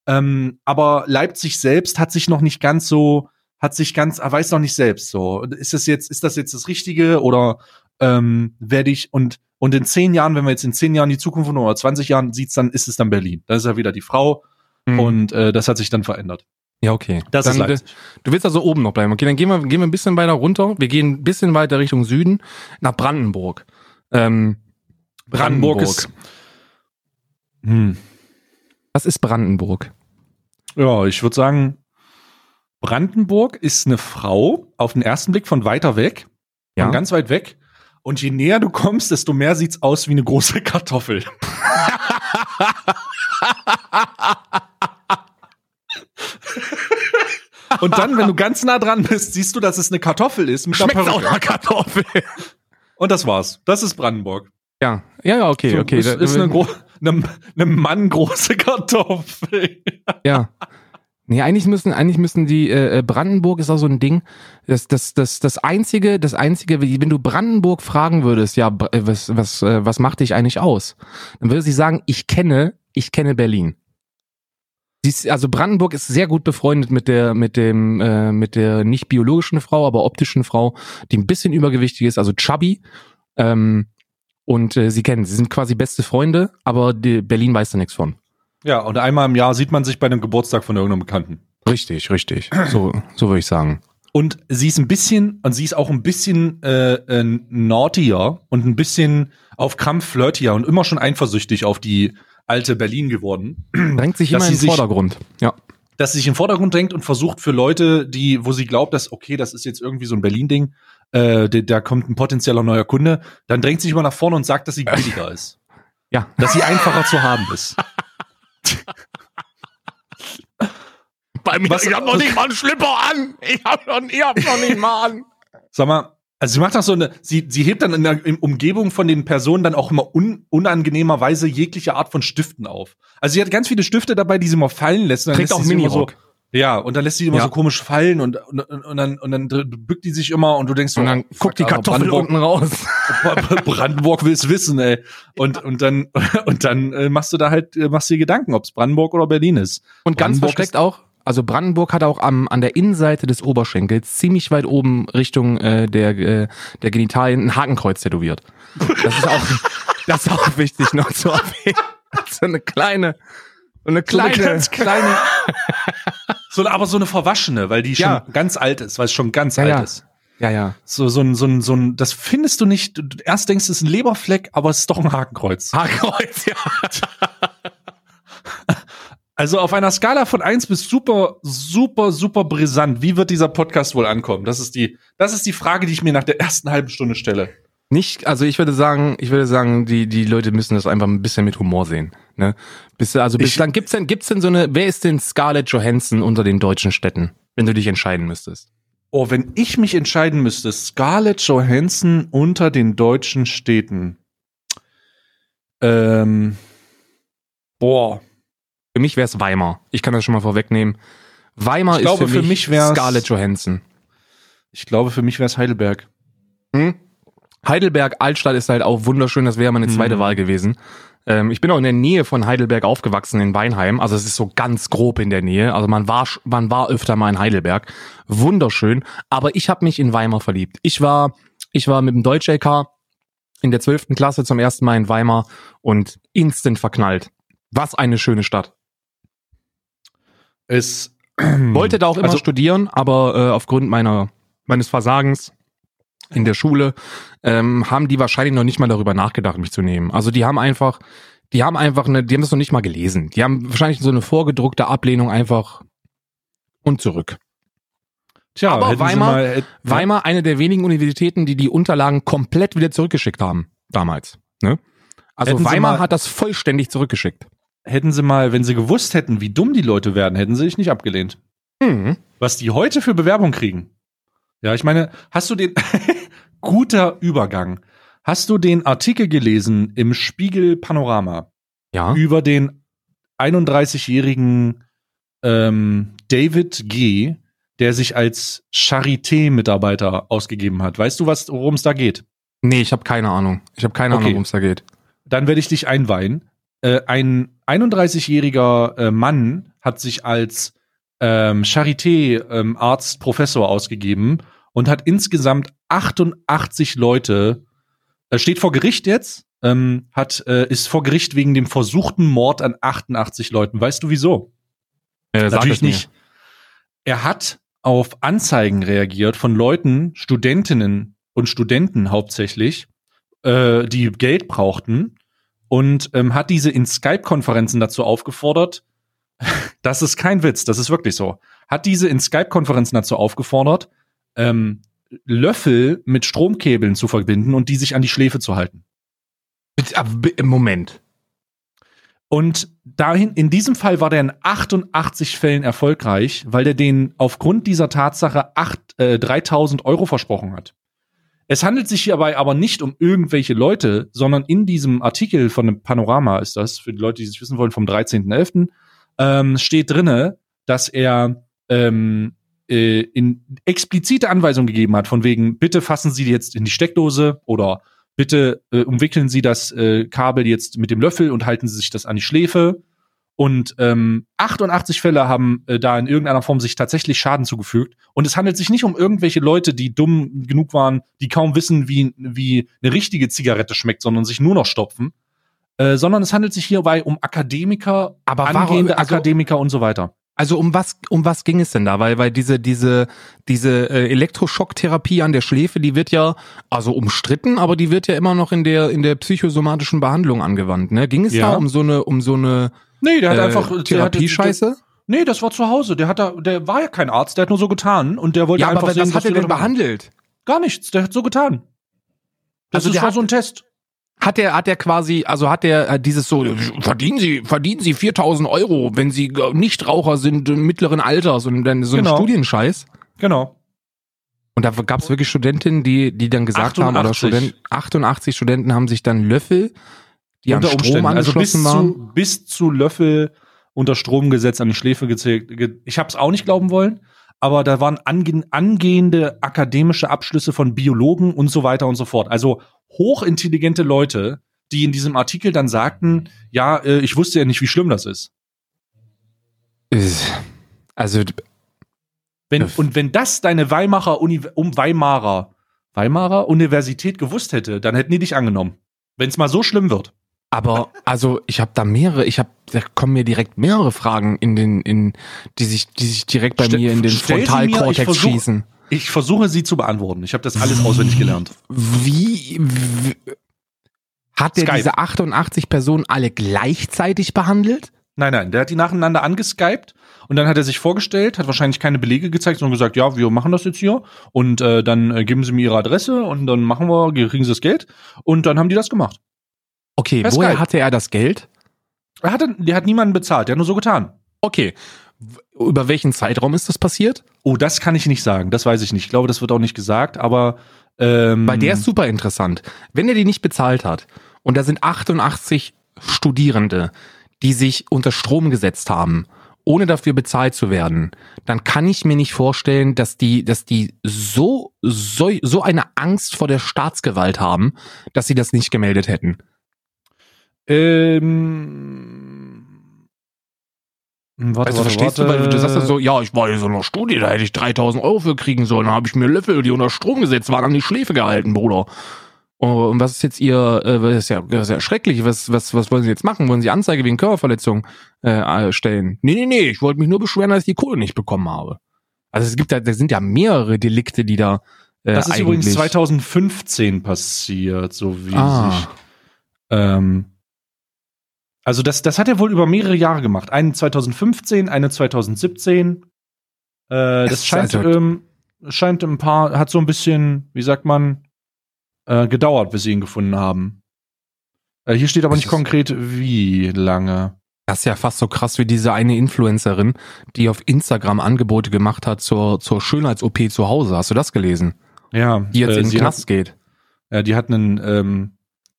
ähm, aber Leipzig selbst hat sich noch nicht ganz so, hat sich ganz, er weiß noch nicht selbst so. Ist das jetzt, ist das jetzt das Richtige oder ähm, werde ich und und in zehn Jahren, wenn wir jetzt in zehn Jahren die Zukunft von oder 20 Jahren sieht's, dann ist es dann Berlin. Da ist ja wieder die Frau
Mhm.
und äh, das hat sich dann verändert.
Ja, okay.
Das
Dann,
ist Leipzig.
Du, willst also oben noch bleiben. Okay, dann gehen wir, gehen wir ein bisschen weiter runter. Wir gehen ein bisschen weiter Richtung Süden, nach Brandenburg. Ähm,
Brandenburg ist. Hm.
Was ist Brandenburg?
Ja, ich würde sagen, Brandenburg ist eine Frau auf den ersten Blick von weiter weg,
Ja.
von ganz weit weg. Und je näher du kommst, desto mehr sieht's aus wie eine große Kartoffel. Und dann, wenn du ganz nah dran bist, siehst du, dass es eine Kartoffel ist mit
Schmeckt auch nach Kartoffel.
Und das war's. Das ist Brandenburg.
ja, ja, ja, okay, okay.
Ist, ist eine, eine, eine Mann große Kartoffel.
Ja. Nee, eigentlich müssen, eigentlich müssen die, äh, äh, Brandenburg ist auch so ein Ding, das, das, das, das einzige, das einzige, wenn du Brandenburg fragen würdest, ja, äh, was, was, äh, was macht dich eigentlich aus? Dann würde sie sagen, ich kenne, ich kenne Berlin. Sie ist, also Brandenburg ist sehr gut befreundet mit der, mit dem, äh, mit der nicht biologischen Frau, aber optischen Frau, die ein bisschen übergewichtig ist, also Chubby. Ähm, und äh, sie kennen, sie sind quasi beste Freunde, aber die, Berlin weiß da nichts von.
Ja, und einmal im Jahr sieht man sich bei einem Geburtstag von irgendeinem Bekannten.
Richtig, richtig. So, so würde ich sagen.
Und sie ist ein bisschen, und sie ist auch ein bisschen äh, äh, naughtier und ein bisschen auf Krampf flirtier und immer schon eifersüchtig auf die alte Berlin geworden,
Drängt sich
Dass
immer
sie
in den
sich-
Vordergrund. Ja.
dass sie sich im Vordergrund drängt und versucht für Leute, die, wo sie glaubt, dass, okay, das ist jetzt irgendwie so ein Berlin-Ding, äh, da, da kommt ein potenzieller neuer Kunde, dann drängt sie sich immer nach vorne und sagt, dass sie billiger ist.
Ja.
Dass sie einfacher zu haben ist.
Bei mir,
Was-
ich hab noch nicht mal einen Schlipper an. Ich hab noch, ich hab noch nicht mal an.
Sag mal, also sie macht auch so eine, sie, sie hebt dann in der Umgebung von den Personen dann auch immer un, unangenehmerweise jegliche Art von Stiften auf. Also sie hat ganz viele Stifte dabei, die sie mal fallen lässt. Und dann
Trägt
lässt
auch
immer so, ja, und dann lässt sie die immer
Ja.
so komisch fallen und, und, und, dann, und dann bückt die sich immer und du denkst so,
Und dann
oh,
guckt die Kartoffel unten raus.
Brandenburg will's wissen, ey. Und, und dann, und dann äh, machst du da halt, äh, machst dir Gedanken, ob's Brandenburg oder Berlin ist.
Und ganz versteckt auch, also Brandenburg hat auch am, an der Innenseite des Oberschenkels ziemlich weit oben Richtung äh, der, äh, der Genitalien ein Hakenkreuz tätowiert. Das ist auch, das ist auch wichtig noch zu erwähnen. So eine kleine, so eine kleine,
so eine ganz kleine, so, aber so eine verwaschene, weil die schon
Ja.
ganz alt ist, weil es schon ganz
Ja,
alt
ja.
ist.
ja, ja.
So, so ein, so ein, so ein, das findest du nicht. Du erst denkst, es ist ein Leberfleck, aber es ist doch ein Hakenkreuz.
Hakenkreuz, ja.
Also auf einer Skala von eins bis super, super, super brisant. Wie wird dieser Podcast wohl ankommen? Das ist die, das ist die Frage, die ich mir nach der ersten halben Stunde stelle.
Nicht, also ich würde sagen, ich würde sagen, die, die Leute müssen das einfach ein bisschen mit Humor sehen. Ne? Bis, also bislang gibt's denn, gibt's denn so eine, wer ist denn Scarlett Johansson unter den deutschen Städten, wenn du dich entscheiden müsstest?
Oh, wenn ich mich entscheiden müsste, Scarlett Johansson unter den deutschen Städten. Ähm, boah.
Für mich wäre es Weimar. Ich kann das schon mal vorwegnehmen. Weimar
Ich glaube,
ist für,
für
mich,
mich wär's-
Scarlett Johansson.
Ich glaube, für mich wäre es Heidelberg.
Hm? Heidelberg Altstadt ist halt auch wunderschön. Das wäre meine zweite
Mhm.
Wahl gewesen. Ähm, ich bin auch in der Nähe von Heidelberg aufgewachsen in Weinheim. Also es ist so ganz grob in der Nähe. Also man war, man war öfter mal in Heidelberg. Wunderschön. Aber ich habe mich in Weimar verliebt. Ich war, ich war mit dem Deutsch-LK in der 12. Klasse zum ersten Mal in Weimar und instant verknallt. Was eine schöne Stadt.
Es
Wollte da auch immer
Also-
studieren, aber äh, aufgrund meiner meines Versagens in der Schule ähm, haben die wahrscheinlich noch nicht mal darüber nachgedacht, mich zu nehmen. Also die haben einfach, die haben einfach eine, die haben das noch nicht mal gelesen. Die haben wahrscheinlich so eine vorgedruckte Ablehnung einfach und zurück.
Tja,
Aber Weimar-
mal, äh,
Weimar, eine der wenigen Universitäten, die die Unterlagen komplett wieder zurückgeschickt haben damals. Ne? Also Weimar hat das vollständig zurückgeschickt.
Hätten sie mal, wenn sie gewusst hätten, wie dumm die Leute werden, hätten sie sich nicht abgelehnt.
Mhm.
Was die heute für Bewerbung kriegen. Ja, ich meine, hast du den guter Übergang? Hast du den Artikel gelesen im Spiegel Panorama
Ja.
über den 31-jährigen ähm, David G., der sich als Charité-Mitarbeiter ausgegeben hat? Weißt du, was worum es da geht?
Nee, ich habe keine Ahnung. Ich habe keine
Okay.
Ahnung, worum es da geht.
dann werde ich dich einweihen. Äh, ein 31-jähriger äh, Mann hat sich als ähm, Charité-Arzt, Professor ausgegeben und hat insgesamt 88 Leute, äh, steht vor Gericht jetzt, ähm, hat, äh, ist vor Gericht wegen dem versuchten Mord an 88 Leuten. Weißt du wieso?
Sag
Natürlich nicht. Er hat auf Anzeigen reagiert von Leuten, Studentinnen und Studenten hauptsächlich, äh, die Geld brauchten und ähm, hat diese in Skype-Konferenzen dazu aufgefordert, das ist kein Witz, das ist wirklich so, hat diese in Skype-Konferenzen dazu aufgefordert, ähm, Löffel mit Stromkäbeln zu verbinden und die sich an die Schläfe zu halten.
Im Moment.
Und dahin, in diesem Fall war der in 88 Fällen erfolgreich, weil der denen aufgrund dieser Tatsache acht, äh, 3000 Euro versprochen hat. Es handelt sich hierbei aber nicht um irgendwelche Leute, sondern in diesem Artikel von dem Panorama ist das, für die Leute, die es wissen wollen, vom 13.11., ähm, steht drinne, dass er ähm, äh, in explizite Anweisungen gegeben hat, von wegen, bitte fassen Sie jetzt in die Steckdose oder bitte äh, umwickeln Sie das äh, Kabel jetzt mit dem Löffel und halten Sie sich das an die Schläfe. Und ähm, 88 Fälle haben äh, da in irgendeiner Form sich tatsächlich Schaden zugefügt. Und es handelt sich nicht um irgendwelche Leute, die dumm genug waren, die kaum wissen, wie, wie eine richtige Zigarette schmeckt, sondern sich nur noch stopfen. Äh, sondern es handelt sich hierbei um Akademiker,
Aber warum-
angehende
also-
Akademiker und so weiter.
Also um was um was ging es denn da? Weil weil diese diese diese äh, Elektroschocktherapie an der Schläfe, die wird ja also umstritten, aber die wird ja immer noch in der in der psychosomatischen Behandlung angewandt. Ne? Ging es
Ja.
da um so eine um so eine
Nee, der hat
äh,
einfach der
Therapie-Scheiße?
Nee, das war zu Hause. Der hat da, der war ja kein Arzt, der hat nur so getan und der wollte
Ja,
einfach
aber
sehen,
was hat er denn behandelt?
Gar nichts, der hat so getan. Das
Also
ist,
der
war
hat-
so ein Test.
Hat er hat er quasi also hat er äh, dieses so verdienen Sie verdienen Sie 4000 Euro, wenn Sie Nichtraucher sind mittleren Alters und dann so ein
Genau.
Studienscheiß?
Genau.
Und da gab es wirklich Studentinnen, die, die dann gesagt haben, oder
88.
Studenten, 88 Studenten haben sich dann Löffel, die
unter
Strom
Umständen. Also bis zu, bis zu Löffel unter Strom gesetzt an die Schläfe gezählt. ge- Ich habe es auch nicht glauben wollen, aber da waren ange angehende akademische Abschlüsse von Biologen und so weiter und so fort. Also hochintelligente Leute, die in diesem Artikel dann sagten, ja, äh, ich wusste ja nicht, wie schlimm das ist.
Also,
Wenn, und wenn das deine Weimarer, Uni um Weimarer, Weimarer Universität gewusst hätte, dann hätten die dich angenommen. Wenn es mal so schlimm wird.
Aber, also ich habe da mehrere, ich habe, da kommen mir direkt mehrere Fragen in den, in, die sich, die sich direkt bei
Ste-
mir in den
mir, ich
Frontalkortex
versuch-
schießen.
Ich versuche sie zu beantworten. Ich habe das alles auswendig gelernt.
Wie, wie hat der
Skype.
diese 88 Personen alle gleichzeitig behandelt?
Nein, nein, der hat die nacheinander angeskypt und dann hat er sich vorgestellt, hat wahrscheinlich keine Belege gezeigt, sondern gesagt, ja, wir machen das jetzt hier und äh, dann äh, geben Sie mir Ihre Adresse und dann machen wir, kriegen Sie das Geld und dann haben die das gemacht.
Okay,
Per
woher
Skype.
hatte er das Geld?
Er hatte, der hat niemanden bezahlt, der hat nur so getan.
Okay. Über welchen Zeitraum ist das passiert?
Oh, das kann ich nicht sagen, das weiß ich nicht. Ich glaube, das wird auch nicht gesagt, aber ähm,
Weil der ist super interessant. Wenn er die nicht bezahlt hat und da sind 88 Studierende, die sich unter Strom gesetzt haben, ohne dafür bezahlt zu werden, dann kann ich mir nicht vorstellen, dass die, dass die so, so, so eine Angst vor der Staatsgewalt haben, dass sie das nicht gemeldet hätten.
Ähm, warte,
Also verstehst du, weil du sagst ja so, ja, ich war in so einer Studie, da hätte ich 3000 Euro für kriegen sollen, da habe ich mir Löffel, die unter Strom gesetzt waren, an die Schläfe gehalten, Bruder. Und was ist jetzt ihr, äh, das ist ja, das ist ja schrecklich, was, was, was wollen Sie jetzt machen? Wollen Sie Anzeige wegen Körperverletzung äh, stellen? Nee, nee, nee, ich wollte mich nur beschweren, dass ich die Kohle nicht bekommen habe. Also es gibt da, da sind ja mehrere Delikte, die da äh,
Das ist
eigentlich,
übrigens 2015 passiert, so wie
Ah.
sich. Ähm, also das, das hat er wohl über mehrere Jahre gemacht. Eine 2015, eine 2017. Äh, das scheint,
also-
ähm, scheint ein paar, hat so ein bisschen, wie sagt man, äh, gedauert, bis sie ihn gefunden haben. Äh, hier steht aber
Das
nicht konkret, wie lange.
Das ist ja fast so krass wie diese eine Influencerin, die auf Instagram Angebote gemacht hat zur, zur Schönheits-OP zu Hause. Hast du das gelesen?
Ja,
Die jetzt
äh,
in den Knast geht.
Hat, äh, die hat einen, ähm,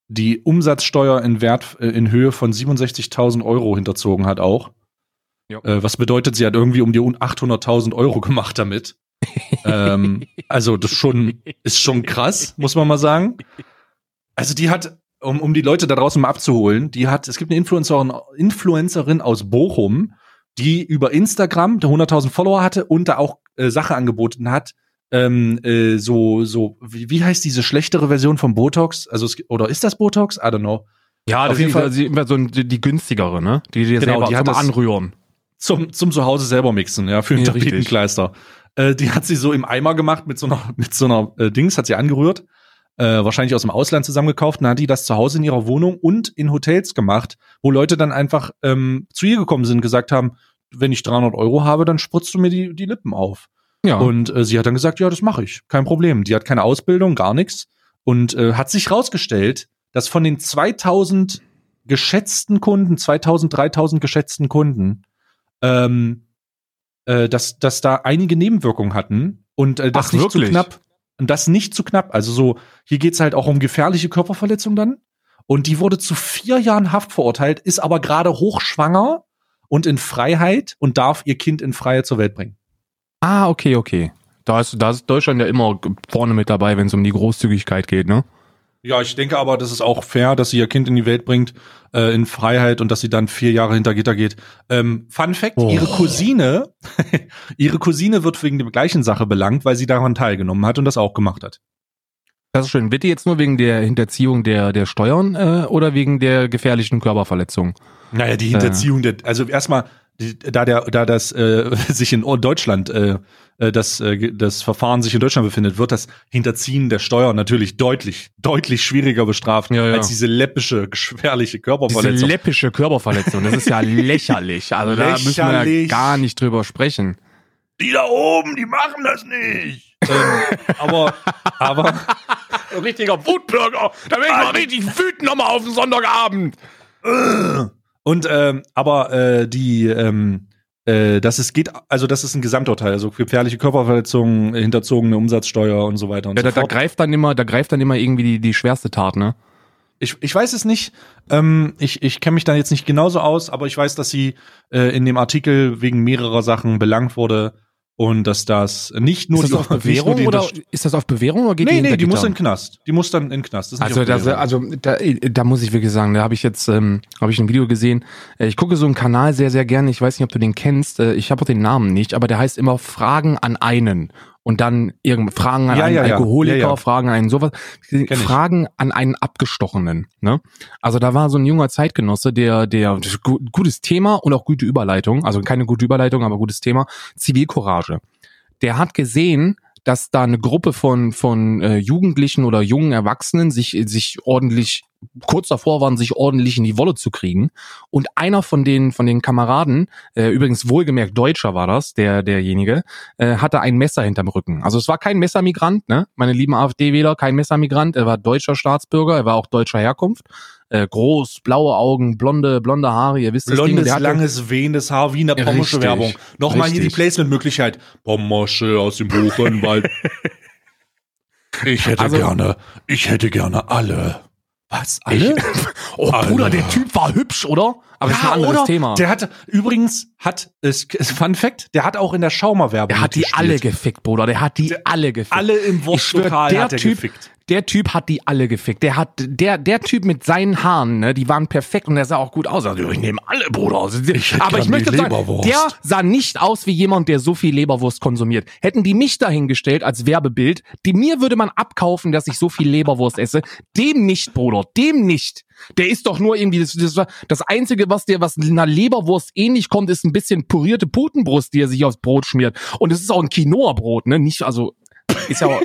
die Umsatzsteuer in Wert äh, in Höhe von 67.000 Euro hinterzogen hat auch. Äh, was bedeutet, sie hat irgendwie um die 800.000 Euro gemacht damit. ähm, also das schon ist schon krass, muss man mal sagen. Also die hat, um, um die Leute da draußen mal abzuholen, die hat, es gibt eine Influencerin, Influencerin aus Bochum, die über Instagram der 100.000 Follower hatte und da auch äh, Sache angeboten hat, ähm, äh, so, so, wie, wie heißt diese schlechtere Version von Botox? Also, es, oder ist das Botox? I don't know.
Ja,
Auf
das
jeden
ist
Fall-
also immer so die, die günstigere, ne? Die dir
Genau,
selber
die hat
zum
das-
Anrühren.
Zum, zum Zuhause selber mixen, ja, für einen
Ja.
Tapetenkleister. Äh, die hat sie so im Eimer gemacht mit so einer, mit so einer äh, Dings, hat sie angerührt. Äh, wahrscheinlich aus dem Ausland zusammengekauft. Dann hat die das zu Hause in ihrer Wohnung und in Hotels gemacht, wo Leute dann einfach ähm, zu ihr gekommen sind und gesagt haben, wenn ich 300 Euro habe, dann spritzt du mir die, die Lippen auf.
Ja.
Und äh, sie hat dann gesagt, ja, das mache ich, kein Problem. Die hat keine Ausbildung, gar nichts und äh, hat sich rausgestellt, dass von den 2000 geschätzten Kunden, 2000, 3000 geschätzten Kunden, ähm, äh, dass, dass da einige Nebenwirkungen hatten und äh, das
Ach,
nicht
wirklich?
zu knapp. Und das nicht zu knapp. Also so, hier geht's halt auch um gefährliche Körperverletzung dann. Und die wurde zu vier Jahren Haft verurteilt, ist aber gerade hochschwanger und in Freiheit und darf ihr Kind in Freiheit zur Welt bringen.
Ah, okay, okay. Da ist, da ist Deutschland ja immer vorne mit dabei, wenn es um die Großzügigkeit geht, ne?
Ja, ich denke aber, das ist auch fair, dass sie ihr Kind in die Welt bringt, äh, in Freiheit und dass sie dann vier Jahre hinter Gitter geht. Ähm, Fun Fact,
Oh.
ihre Cousine, ihre Cousine wird wegen der gleichen Sache belangt, weil sie daran teilgenommen hat und das auch gemacht hat.
Das ist schön. Bitte jetzt nur wegen der Hinterziehung der, der Steuern äh, oder wegen der gefährlichen Körperverletzung?
Naja, die Hinterziehung, der, also erstmal, die- da der, da das äh, sich in Deutschland, äh, äh, das, äh, das Verfahren sich in Deutschland befindet, wird das Hinterziehen der Steuern natürlich deutlich, deutlich schwieriger bestraft
Ja, ja.
als diese läppische, gefährliche
Diese
Körperverletzung.
läppische Körperverletzung, das ist ja lächerlich. Also da müssen wir ja
Lächerlich.
gar nicht drüber sprechen.
die da oben, die machen das nicht. ähm, aber, aber,
Ein richtiger Wutbürger. Da bin ich mal richtig wütend nochmal auf den Sonntagabend.
Und ähm, aber äh, die, ähm, äh, dass es geht, also das ist ein Gesamturteil, also gefährliche Körperverletzungen, hinterzogene Umsatzsteuer und so weiter und
Ja,
so
da, da
fort.
greift dann immer, da greift dann immer irgendwie die, die schwerste Tat, ne?
Ich, ich weiß es nicht. Ähm, ich ich kenne mich da jetzt nicht genauso aus, aber ich weiß, dass sie äh, in dem Artikel wegen mehrerer Sachen belangt wurde und dass das nicht nur
ist das auf
nicht nur
Bewährung
die
oder ist das auf Bewährung oder geht
Nee,
die
nee,
hinter
die muss in den Knast. Die muss dann in den Knast. Das ist nicht
Also,
auf
das, also da, da muss ich wirklich sagen, da habe ich jetzt ähm, habe ich ein Video gesehen. Äh, Ich gucke so einen Kanal sehr, sehr gerne. Ich weiß nicht, ob du den kennst. Äh, Ich habe auch den Namen nicht, aber der heißt immer Fragen an einen. Und dann irgend Fragen an
Ja,
einen
ja.
Alkoholiker,
Ja.
Fragen an einen sowas. Fragen an einen Abgestochenen. Ne? Also da war so ein junger Zeitgenosse, der, der gu- gutes Thema und auch gute Überleitung, also keine gute Überleitung, aber gutes Thema, Zivilcourage. Der hat gesehen, dass da eine Gruppe von von äh, Jugendlichen oder jungen Erwachsenen sich sich ordentlich kurz davor waren, sich ordentlich in die Wolle zu kriegen. Und einer von den von den Kameraden, äh, übrigens wohlgemerkt Deutscher war das, der derjenige, äh, hatte ein Messer hinterm Rücken. Also es war kein Messermigrant, ne? Meine lieben AfD-Wähler, kein Messermigrant. Er war deutscher Staatsbürger, er war auch deutscher Herkunft. Äh, groß, blaue Augen, blonde, blonde Haare, ihr wisst das Ding.
Blondes,
Der
langes, wehendes Haar wie in der
Ja,
Pommersche
richtig,
Werbung. Nochmal hier die. Placement-Möglichkeit. Pommersche aus dem Buchenwald. ich hätte
Also-
gerne, ich hätte gerne alle. Was? Alle?
Oh Bruder, der Typ war hübsch, oder? Aber das ist ein anderes
oder?
Thema.
Der hatte, übrigens hat, es, es- Fun Fact, der hat auch in der Schaumer-Werbung
Der hat die alle gefickt, Bruder. Der hat die alle gefickt.
Alle im
Ich der
hat er
Typ,
gefickt.
Der Typ hat die alle gefickt. Der hat, der, der Typ mit seinen Haaren, ne, die waren perfekt und der sah auch gut aus. Also, ich nehme alle, Bruder. Also,
Ich
Aber ich möchte sagen,
Leberwurst.
der sah nicht aus wie jemand, der so viel Leberwurst konsumiert. Hätten die mich dahingestellt als Werbebild, die mir würde man abkaufen, dass ich so viel Leberwurst esse. Dem nicht, Bruder. Dem nicht. Der ist doch nur irgendwie, das, das, das Einzige, was der, was einer Leberwurst ähnlich kommt, ist ein bisschen purierte Putenbrust, die er sich aufs Brot schmiert. Und es ist auch ein Quinoa-Brot, ne? Nicht, also, ist ja auch,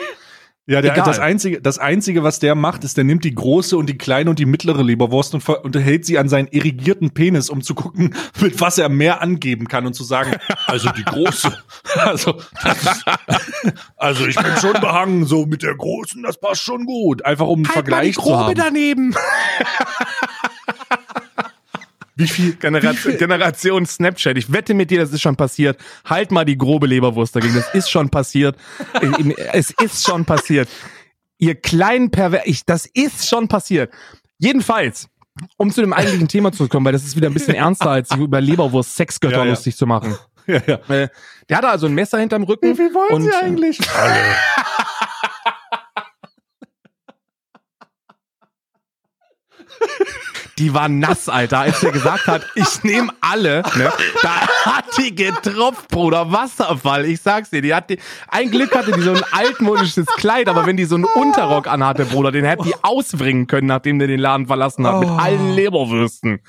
Ja, der, das einzige, das einzige, was der macht, ist, der nimmt die große und die kleine und die mittlere Leberwurst und unterhält sie an seinen irrigierten Penis, um zu gucken, mit was er mehr angeben kann und zu sagen, also die große, also, ist, also ich bin schon behangen, so mit der großen, das passt schon gut, einfach um einen Vergleich zu haben.
daneben.
Wie viel,
Generation, Generation Snapchat. Ich wette mit dir, das ist schon passiert. Halt mal die grobe Leberwurst dagegen. Das ist schon passiert. es ist schon passiert. Ihr kleinen Perver... Ich, das ist schon passiert. Jedenfalls, um zu dem eigentlichen Thema zu kommen, weil das ist wieder ein bisschen ernster, als über Leberwurst Sexgötter
Ja, ja.
lustig zu machen.
ja, ja.
Äh, Der hatte also ein Messer hinterm Rücken.
Wie viel wollen
und,
Sie eigentlich? Alle.
Die war nass, Alter, als er gesagt hat, ich nehme alle. Ne? Da hat die getropft, Bruder, Wasserfall. Ich sag's dir, die hat die, ein Glück hatte die so ein altmodisches Kleid, aber wenn die so einen Unterrock anhatte, Bruder, den hätte die ausbringen können, nachdem der den Laden verlassen hat, mit
Oh.
allen Leberwürsten.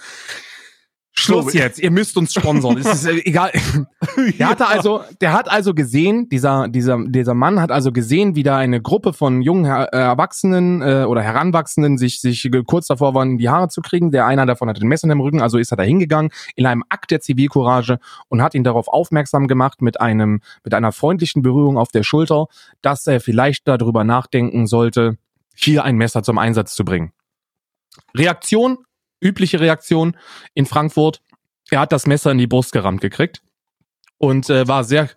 Schluss jetzt, ihr müsst uns sponsern. Es ist äh, egal. Der hatte also, der hat also gesehen, dieser, dieser, dieser Mann hat also gesehen, wie da eine Gruppe von jungen äh, Erwachsenen äh, oder Heranwachsenden sich, sich kurz davor waren, die Haare zu kriegen. Der einer davon hatte ein Messer im Rücken, also ist er da hingegangen in einem Akt der Zivilcourage und hat ihn darauf aufmerksam gemacht mit einem, mit einer freundlichen Berührung auf der Schulter, dass er vielleicht darüber nachdenken sollte, hier ein Messer zum Einsatz zu bringen. Reaktion, übliche Reaktion in Frankfurt. Er hat das Messer in die Brust gerammt gekriegt und äh, war sehr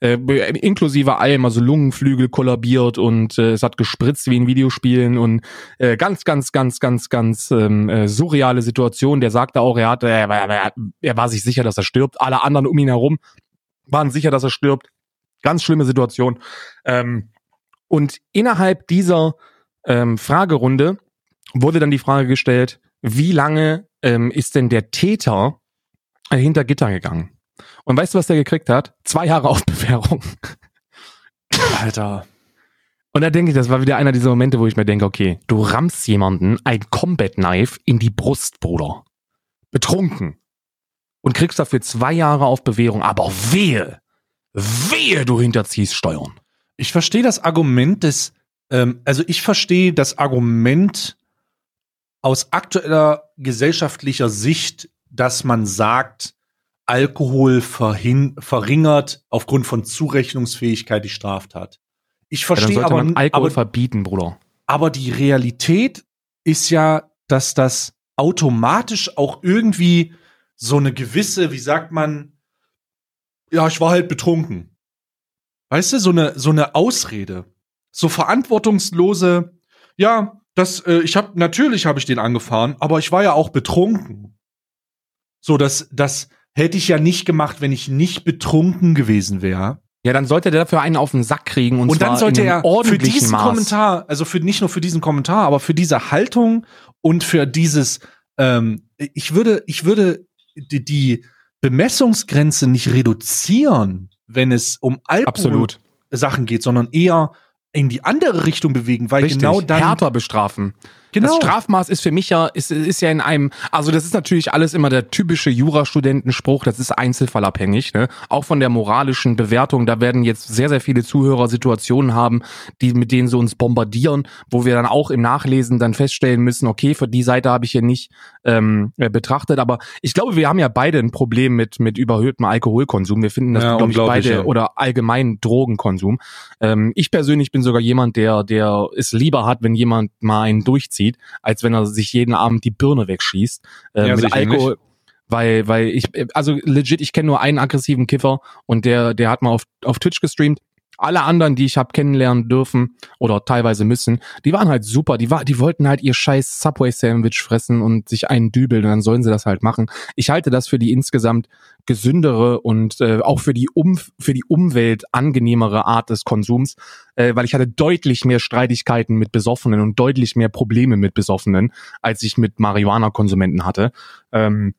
äh, inklusive allem, also Lungenflügel kollabiert und äh, es hat gespritzt wie in Videospielen und äh, ganz, ganz, ganz, ganz, ganz ähm, äh, surreale Situation. Der sagte auch, er hatte, er, war- er, er war sich sicher, dass er stirbt. Alle anderen um ihn herum waren sicher, dass er stirbt. Ganz schlimme Situation. Ähm, und innerhalb dieser ähm, Fragerunde wurde dann die Frage gestellt, wie lange ähm, ist denn der Täter äh, hinter Gitter gegangen? Und weißt du, was der gekriegt hat? Zwei Jahre auf Bewährung.
Alter.
Und da denke ich, das war wieder einer dieser Momente, wo ich mir denke, okay, du rammst jemanden ein Combat Knife in die Brust, Bruder. Betrunken. Und kriegst dafür zwei Jahre auf Bewährung. Aber wehe, wehe, du hinterziehst Steuern.
Ich verstehe das Argument des, ähm, also ich verstehe das Argument aus aktueller gesellschaftlicher Sicht, dass man sagt, Alkohol verringert aufgrund von Zurechnungsfähigkeit die Straftat. Ich
Ja,
verstehe
sollte
aber,
man Alkohol
aber,
verbieten, Bruder.
aber die Realität ist ja, dass das automatisch auch irgendwie so eine gewisse, wie sagt man, ja, ich war halt betrunken. Weißt du, so eine, so eine Ausrede. So verantwortungslose, ja, das, äh, ich habe natürlich habe ich den angefahren, aber ich war ja auch betrunken. So, das, das hätte ich ja nicht gemacht, wenn ich nicht betrunken gewesen wäre.
Ja, dann sollte der dafür einen auf den Sack kriegen und,
Und dann sollte er für diesen
Maß.
Kommentar, also für nicht nur für diesen Kommentar, aber für diese Haltung und für dieses, ähm, ich würde, ich würde die, die Bemessungsgrenze nicht reduzieren, wenn es um Alkohol
Absolut.
Sachen geht, sondern eher in die andere Richtung bewegen, weil
Richtig.
genau dann
härter bestrafen.
Genau.
Das Strafmaß ist für mich ja, ist, ist ja in einem, also das ist natürlich alles immer der typische Jurastudentenspruch, das ist einzelfallabhängig, ne? Auch von der moralischen Bewertung, da werden jetzt sehr, sehr viele Zuhörer Situationen haben, die, mit denen sie uns bombardieren, wo wir dann auch im Nachlesen dann feststellen müssen, okay, für die Seite habe ich hier nicht ähm, äh, betrachtet, aber ich glaube, wir haben ja beide ein Problem mit, mit überhöhtem Alkoholkonsum. Wir finden das,
Ja,
glaube ich, beide
ja.
oder allgemein Drogenkonsum. Ähm, ich persönlich bin sogar jemand, der, der es lieber hat, wenn jemand mal einen durchzieht, als wenn er sich jeden Abend die Birne wegschießt. Äh,
Ja,
mit Alkohol. Weil, weil ich, also legit, ich kenne nur einen aggressiven Kiffer und der, der hat mal auf, auf Twitch gestreamt. Alle anderen, die ich habe kennenlernen dürfen oder teilweise müssen, die waren halt super. Die war, die wollten halt ihr scheiß Subway-Sandwich fressen und sich einen dübeln und dann sollen sie das halt machen. Ich halte das für die insgesamt gesündere und äh, auch für die um für die Umwelt angenehmere Art des Konsums, äh, weil ich hatte deutlich mehr Streitigkeiten mit Besoffenen und deutlich mehr Probleme mit Besoffenen, als ich mit Marihuana-Konsumenten hatte. Ähm,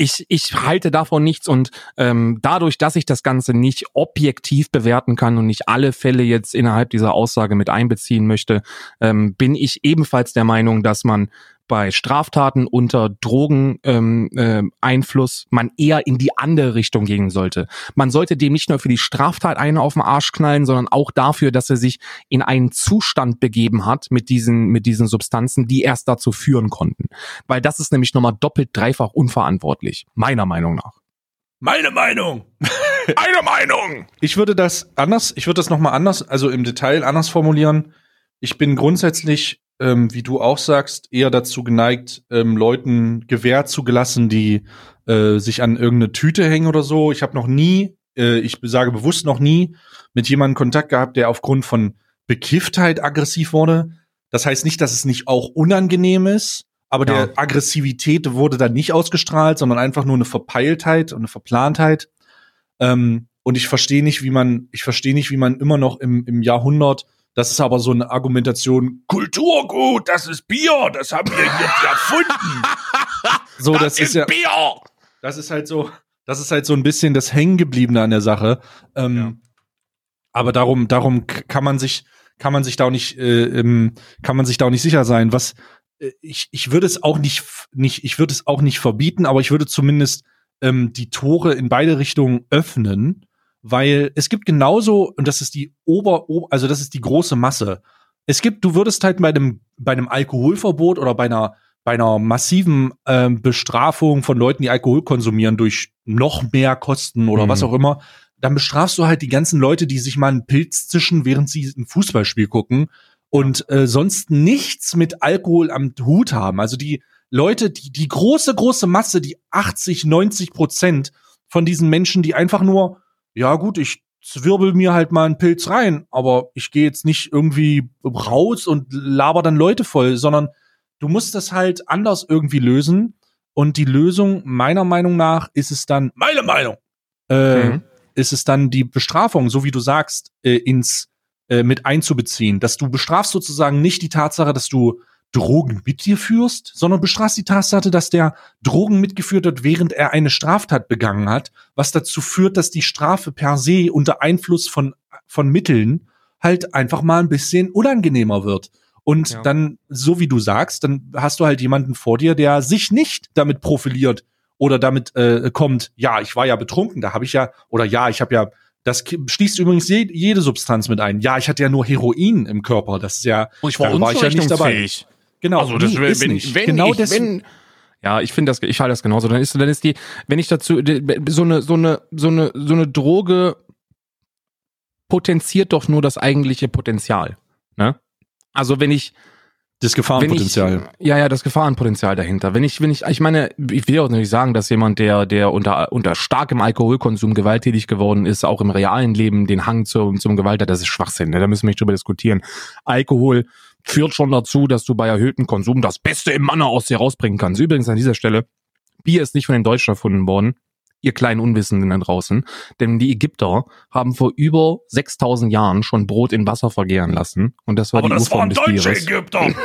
ich, ich halte davon nichts und ähm, dadurch, dass ich das Ganze nicht objektiv bewerten kann und nicht alle Fälle jetzt innerhalb dieser Aussage mit einbeziehen möchte, ähm, bin ich ebenfalls der Meinung, dass man bei Straftaten unter Drogeneinfluss ähm, äh, Einfluss man eher in die andere Richtung gehen sollte. Man sollte dem nicht nur für die Straftat einen auf den Arsch knallen, sondern auch dafür, dass er sich in einen Zustand begeben hat mit diesen, mit diesen Substanzen, die erst dazu führen konnten. Weil das ist nämlich nochmal doppelt, dreifach unverantwortlich. Meiner Meinung nach.
meine Meinung.
Eine Meinung!
Ich würde das anders, ich würde das nochmal anders, also im Detail anders formulieren. Ich bin grundsätzlich, ähm, wie du auch sagst, eher dazu geneigt, ähm, Leuten Gewähr zugelassen, die äh, sich an irgendeine Tüte hängen oder so. Ich habe noch nie, äh, ich sage bewusst noch nie, mit jemandem Kontakt gehabt, der aufgrund von Bekifftheit aggressiv wurde. Das heißt nicht, dass es nicht auch unangenehm ist, aber
Ja.
der Aggressivität wurde dann nicht ausgestrahlt, sondern einfach nur eine Verpeiltheit und eine Verplantheit. Ähm, und ich verstehe nicht, wie man, ich verstehe nicht, wie man immer noch im, im Jahrhundert, das ist aber so eine Argumentation, Kulturgut, das ist Bier, das haben wir jetzt erfunden. so, das, ist ja,
Bier!
das ist halt so, das ist halt so ein bisschen das Hängengebliebene an der Sache. Ähm,
Ja.
Aber darum, darum kann man sich, kann man sich da auch nicht, äh, ähm, kann man sich da auch nicht sicher sein. Was äh, ich, ich würde es auch nicht, nicht, ich würde es auch nicht verbieten, aber ich würde zumindest ähm, die Tore in beide Richtungen öffnen, weil es gibt genauso, und das ist die Ober, also das ist die große Masse. Es gibt, du würdest halt bei einem, bei einem Alkoholverbot oder bei einer, bei einer massiven ähm, Bestrafung von Leuten, die Alkohol konsumieren, durch noch mehr Kosten oder
Mhm.
was auch immer, dann bestrafst du halt die ganzen Leute, die sich mal einen Pilz zischen, während sie ein Fußballspiel gucken und äh, sonst nichts mit Alkohol am Hut haben. Also die Leute, die, die große, große Masse, die 80, 90 Prozent von diesen Menschen, die einfach nur, ja gut, ich zwirbel mir halt mal einen Pilz rein, aber ich gehe jetzt nicht irgendwie raus und laber dann Leute voll, sondern du musst das halt anders irgendwie lösen. Und die Lösung, meiner Meinung nach, ist es dann, meine Meinung, äh,
Mhm.
ist es dann die Bestrafung, so wie du sagst, äh, ins äh, mit einzubeziehen. Dass du bestrafst sozusagen nicht die Tatsache, dass du Drogen mit dir führst, sondern bestrafst die Tatsache, dass der Drogen mitgeführt hat, während er eine Straftat begangen hat, was dazu führt, dass die Strafe per se unter Einfluss von, von Mitteln halt einfach mal ein bisschen unangenehmer wird. Und
Ja.
dann, so wie du sagst, dann hast du halt jemanden vor dir, der sich nicht damit profiliert oder damit äh, kommt, ja, ich war ja betrunken, da habe ich ja, oder ja, ich habe ja, das schließt übrigens je, jede Substanz mit ein. Ja, ich hatte ja nur Heroin im Körper, das ist ja,
Und ich war
war ich ja nicht dabei. Genau,
Also das
nee,
wär-
ist
wenn,
nicht.
wenn
genau
ich,
deswegen.
wenn, ja, ich finde das, ich halte das genauso. Dann ist, dann ist die, wenn ich dazu so eine, so eine, so eine, so eine Droge potenziert doch nur das eigentliche Potenzial. Ne? Also wenn ich
Das Gefahrenpotenzial.
Ich, ja, ja, das Gefahrenpotenzial dahinter. Wenn ich, wenn ich, ich meine, ich will auch nicht sagen, dass jemand, der, der unter, unter starkem Alkoholkonsum gewalttätig geworden ist, auch im realen Leben den Hang zum, zum Gewalt hat, das ist Schwachsinn. Ne? Da müssen wir nicht drüber diskutieren. Alkohol führt schon dazu, dass du bei erhöhtem Konsum das Beste im Manne aus dir rausbringen kannst. Übrigens an dieser Stelle, Bier ist nicht von den Deutschen erfunden worden ihr kleinen Unwissenden da draußen. Denn die Ägypter haben vor über 6000 Jahren schon Brot in Wasser vergehren lassen. Und das war
Aber
die
das
Urform
waren
des
deutsche
Bieres.
Ägypter.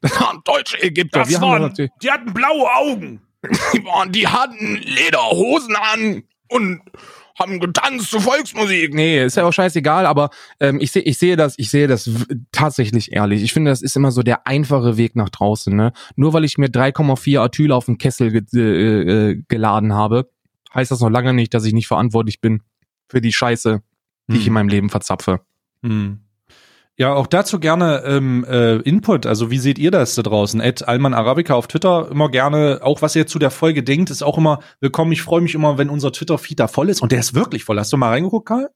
Das waren deutsche Ägypter.
Das
Wir
waren,
natürlich-
die hatten blaue Augen.
die, waren, die hatten Lederhosen an und haben getanzt zu Volksmusik. Nee, ist ja auch scheißegal, aber ähm, ich sehe ich sehe das, ich sehe das tatsächlich ehrlich. Ich finde, das ist immer so der einfache Weg nach draußen. Ne? Nur weil ich mir 3,4 Atyl auf den Kessel ge äh, äh, geladen habe, heißt das noch lange nicht, dass ich nicht verantwortlich bin für die Scheiße, die ich in
Hm.
meinem Leben verzapfe.
Hm. Ja, auch dazu gerne ähm, äh, Input. Also wie seht ihr das da draußen? Ed Alman Arabica auf Twitter immer gerne. Auch was ihr zu der Folge denkt, ist auch immer willkommen. Ich freue mich immer, wenn unser Twitter-Feed da voll ist. Und der ist wirklich voll. Hast du mal reingeguckt, Karl?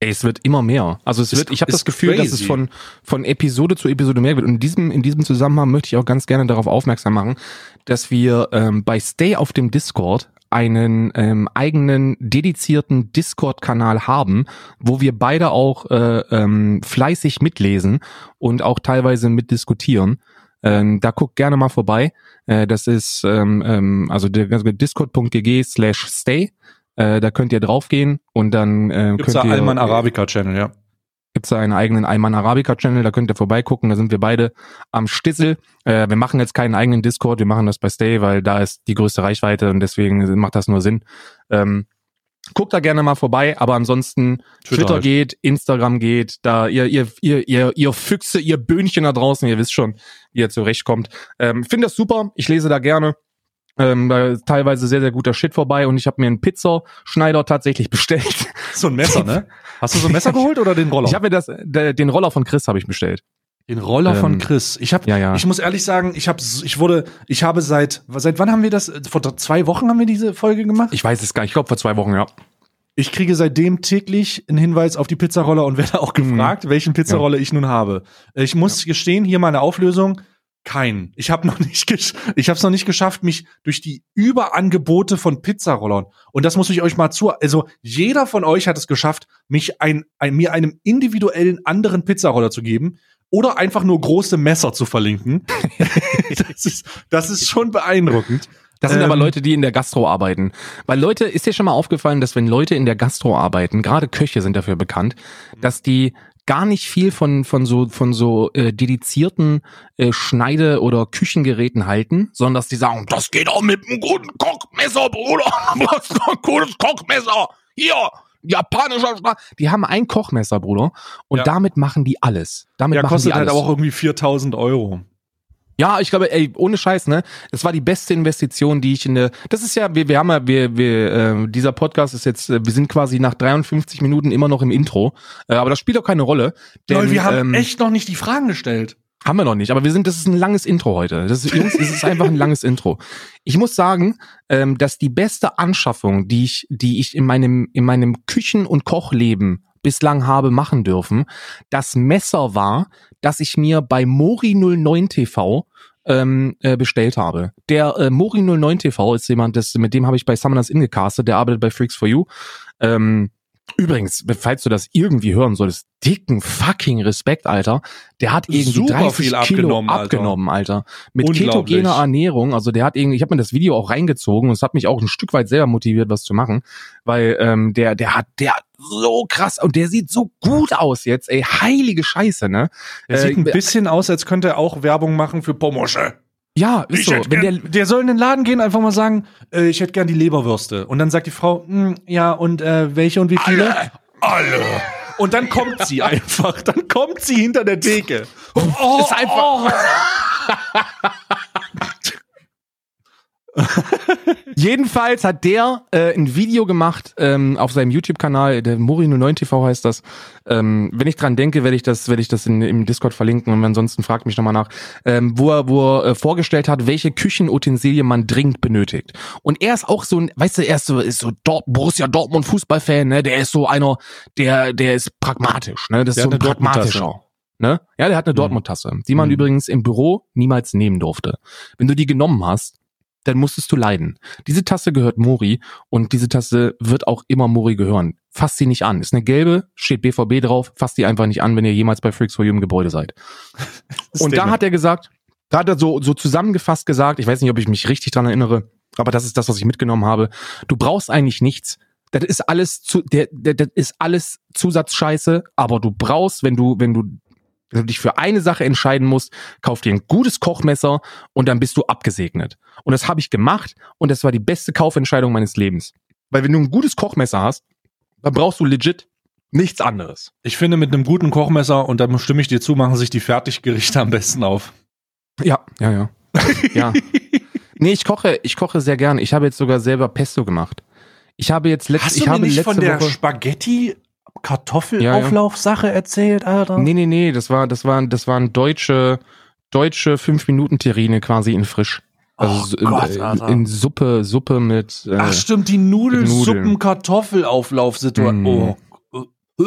Ey, es wird immer mehr. Also es
Ist-
wird, ich habe das Gefühl, dass es
crazy.
von von Episode zu Episode mehr wird. Und in diesem in diesem Zusammenhang möchte ich auch ganz gerne darauf aufmerksam machen, dass wir ähm, bei Stay auf dem Discord einen ähm, eigenen dedizierten Discord-Kanal haben, wo wir beide auch äh, ähm, fleißig mitlesen und auch teilweise mitdiskutieren. Ähm, da guckt gerne mal vorbei. Äh, das ist ähm, ähm, also discord.gg slash stay. Äh, da könnt ihr draufgehen und dann äh,
Gibt's
könnt
da
ihr
Alman Arabica Channel, ja.
Gibt's da einen eigenen Ayman Arabica Channel, da könnt ihr vorbeigucken, da sind wir beide am Stissel. Äh, wir machen jetzt keinen eigenen Discord, wir machen das bei Stay, weil da ist die größte Reichweite und deswegen macht das nur Sinn. Ähm, guckt da gerne mal vorbei, aber ansonsten
Twitter
Twitter,
halt.
geht, Instagram geht, da ihr, ihr, ihr, ihr, ihr Füchse, ihr Böhnchen da draußen, ihr wisst schon, wie ihr zurechtkommt. Ähm, Finde das super, ich lese da gerne. Ähm, teilweise sehr, sehr guter Shit vorbei und ich habe mir einen Pizzaschneider tatsächlich bestellt.
So ein Messer, ne? Hast du so ein Messer geholt oder den Roller?
Ich habe mir das, der, den Roller von Chris habe ich bestellt.
den Roller von
Ähm,
Chris. Ich habe,
ja, ja.
ich muss ehrlich sagen, ich habe, ich wurde, ich habe seit, seit wann haben wir das? Vor zwei Wochen haben wir diese Folge gemacht.
Ich weiß es gar nicht, ich glaube vor zwei Wochen, ja.
Ich kriege seitdem täglich einen Hinweis auf die Pizzaroller und werde auch
Mhm.
gefragt, welchen Pizzaroller ich nun habe. Ich muss gestehen, hier meine Auflösung. Kein. Ich habe noch nicht, ich habe es noch nicht geschafft, mich durch die Überangebote von Pizzarollern und das muss ich euch mal zu. Also jeder von euch hat es geschafft, mich ein, ein mir einem individuellen anderen Pizzaroller zu geben oder einfach nur große Messer zu verlinken. das ist, das ist schon beeindruckend.
Das sind
Ähm,
aber Leute, die in der Gastro arbeiten. Weil Leute, ist dir schon mal aufgefallen, dass wenn Leute in der Gastro arbeiten, gerade Köche sind dafür bekannt, dass die gar nicht viel von von so von so äh, dedizierten äh, Schneide- oder Küchengeräten halten, sondern dass die sagen, das geht auch mit einem guten Kochmesser, Bruder. Was ein gutes Kochmesser. Hier, japanischer Schna Die haben ein Kochmesser, Bruder, und
Ja.
damit machen die alles. Damit
Ja,
machen
kostet
die
halt
alles.
auch irgendwie 4000 Euro.
Ja, ich glaube, ey, ohne Scheiß, ne? Es war die beste Investition, die ich in der. Das ist ja, wir, wir haben ja, wir, wir, äh, dieser Podcast ist jetzt, äh, wir sind quasi nach 53 Minuten immer noch im Intro, äh, aber das spielt auch keine Rolle. Denn,
Lol, wir haben
ähm,
echt noch nicht die Fragen gestellt.
haben wir noch nicht, aber wir sind, das ist ein langes Intro heute. Das ist, Jungs, es ist einfach ein langes Intro. Ich muss sagen, ähm, dass die beste Anschaffung, die ich, die ich in meinem, in meinem Küchen- und Kochleben bislang habe machen dürfen, das Messer war, das ich mir bei Mori09 TV ähm, äh, bestellt habe. Der äh, Mori09 TV ist jemand, das, mit dem habe ich bei Summoners Inn gecastet, der arbeitet bei Freaks for You. Ähm, Übrigens, falls du das irgendwie hören solltest, dicken fucking Respekt, Alter. Der hat irgendwie
Super
30
viel
Kilo
abgenommen, Alter.
abgenommen, Alter. Mit ketogener Ernährung. Also der hat irgendwie, ich habe mir das Video auch reingezogen und es hat mich auch ein Stück weit selber motiviert, was zu machen, weil ähm, der, der hat, der hat so krass und der sieht so gut aus jetzt, ey, heilige Scheiße, ne?
Er
Äh,
sieht ein bisschen aus, als könnte er auch Werbung machen für Pomosche.
Ja, ist so.
hätte
Wenn der,
der soll in den Laden gehen, einfach mal sagen, äh, ich hätte gern die Leberwürste. Und dann sagt die Frau, "Hm, ja, und äh, welche und wie viele? Alle. Und dann kommt sie einfach. Dann kommt sie hinter der Theke. Oh,
Ist einfach- Jedenfalls hat der äh, ein Video gemacht ähm, auf seinem YouTube-Kanal, der Mori09 TV heißt das. Ähm, wenn ich dran denke, werde ich das, werde ich das in, im Discord verlinken und ansonsten fragt mich nochmal nach, ähm, wo er, wo er äh, vorgestellt hat, welche Küchenutensilien man dringend benötigt. Und er ist auch so ein, weißt du, er ist so, ist so Dort, Borussia Dortmund Fußballfan, ne? Der ist so einer, der, der ist pragmatisch, ne? Das ist
Der
so
hat
ein pragmatischer. Ne? Ja, der hat eine
Mhm.
Dortmund-Tasse, die man
Mhm.
übrigens im Büro niemals nehmen durfte. Wenn du die genommen hast, dann musstest du leiden. Diese Tasse gehört Mori und diese Tasse wird auch immer Mori gehören. Fass sie nicht an. Ist eine gelbe, steht BVB drauf, fasst die einfach nicht an, wenn ihr jemals bei Freaks for You im Gebäude seid. Und da hat er gesagt, da hat er so, so zusammengefasst gesagt, ich weiß nicht, ob ich mich richtig dran erinnere, aber das ist das, was ich mitgenommen habe. Du brauchst eigentlich nichts. Das ist alles zu, der, der, das ist alles Zusatzscheiße, aber du brauchst, wenn du, wenn du, wenn du dich für eine Sache entscheiden musst, kauf dir ein gutes Kochmesser und dann bist du abgesegnet. Und das habe ich gemacht und das war die beste Kaufentscheidung meines Lebens. Weil wenn du ein gutes Kochmesser hast, dann brauchst du legit nichts anderes.
Ich finde, mit einem guten Kochmesser, und da stimme ich dir zu, machen sich die Fertiggerichte am besten auf.
Ja, ja, ja. ja. Nee, ich koche, ich koche sehr gern. Ich habe jetzt sogar selber Pesto gemacht. Ich habe jetzt letzte,
Hast
ich
du mir
habe
nicht von der
Woche,
Spaghetti Kartoffelauflauf-Sache erzählt, Alter?
Nee, nee, nee, das war, das waren, das waren deutsche, deutsche 5-Minuten-Terrine quasi in frisch. Also
Oh
in,
Gott,
in,
Alter.
in Suppe, Suppe mit. Äh,
Ach stimmt, die
Nudeln.
Nudelsuppen-Kartoffelauflauf-Situation.
Mhm.
Oh. Äh.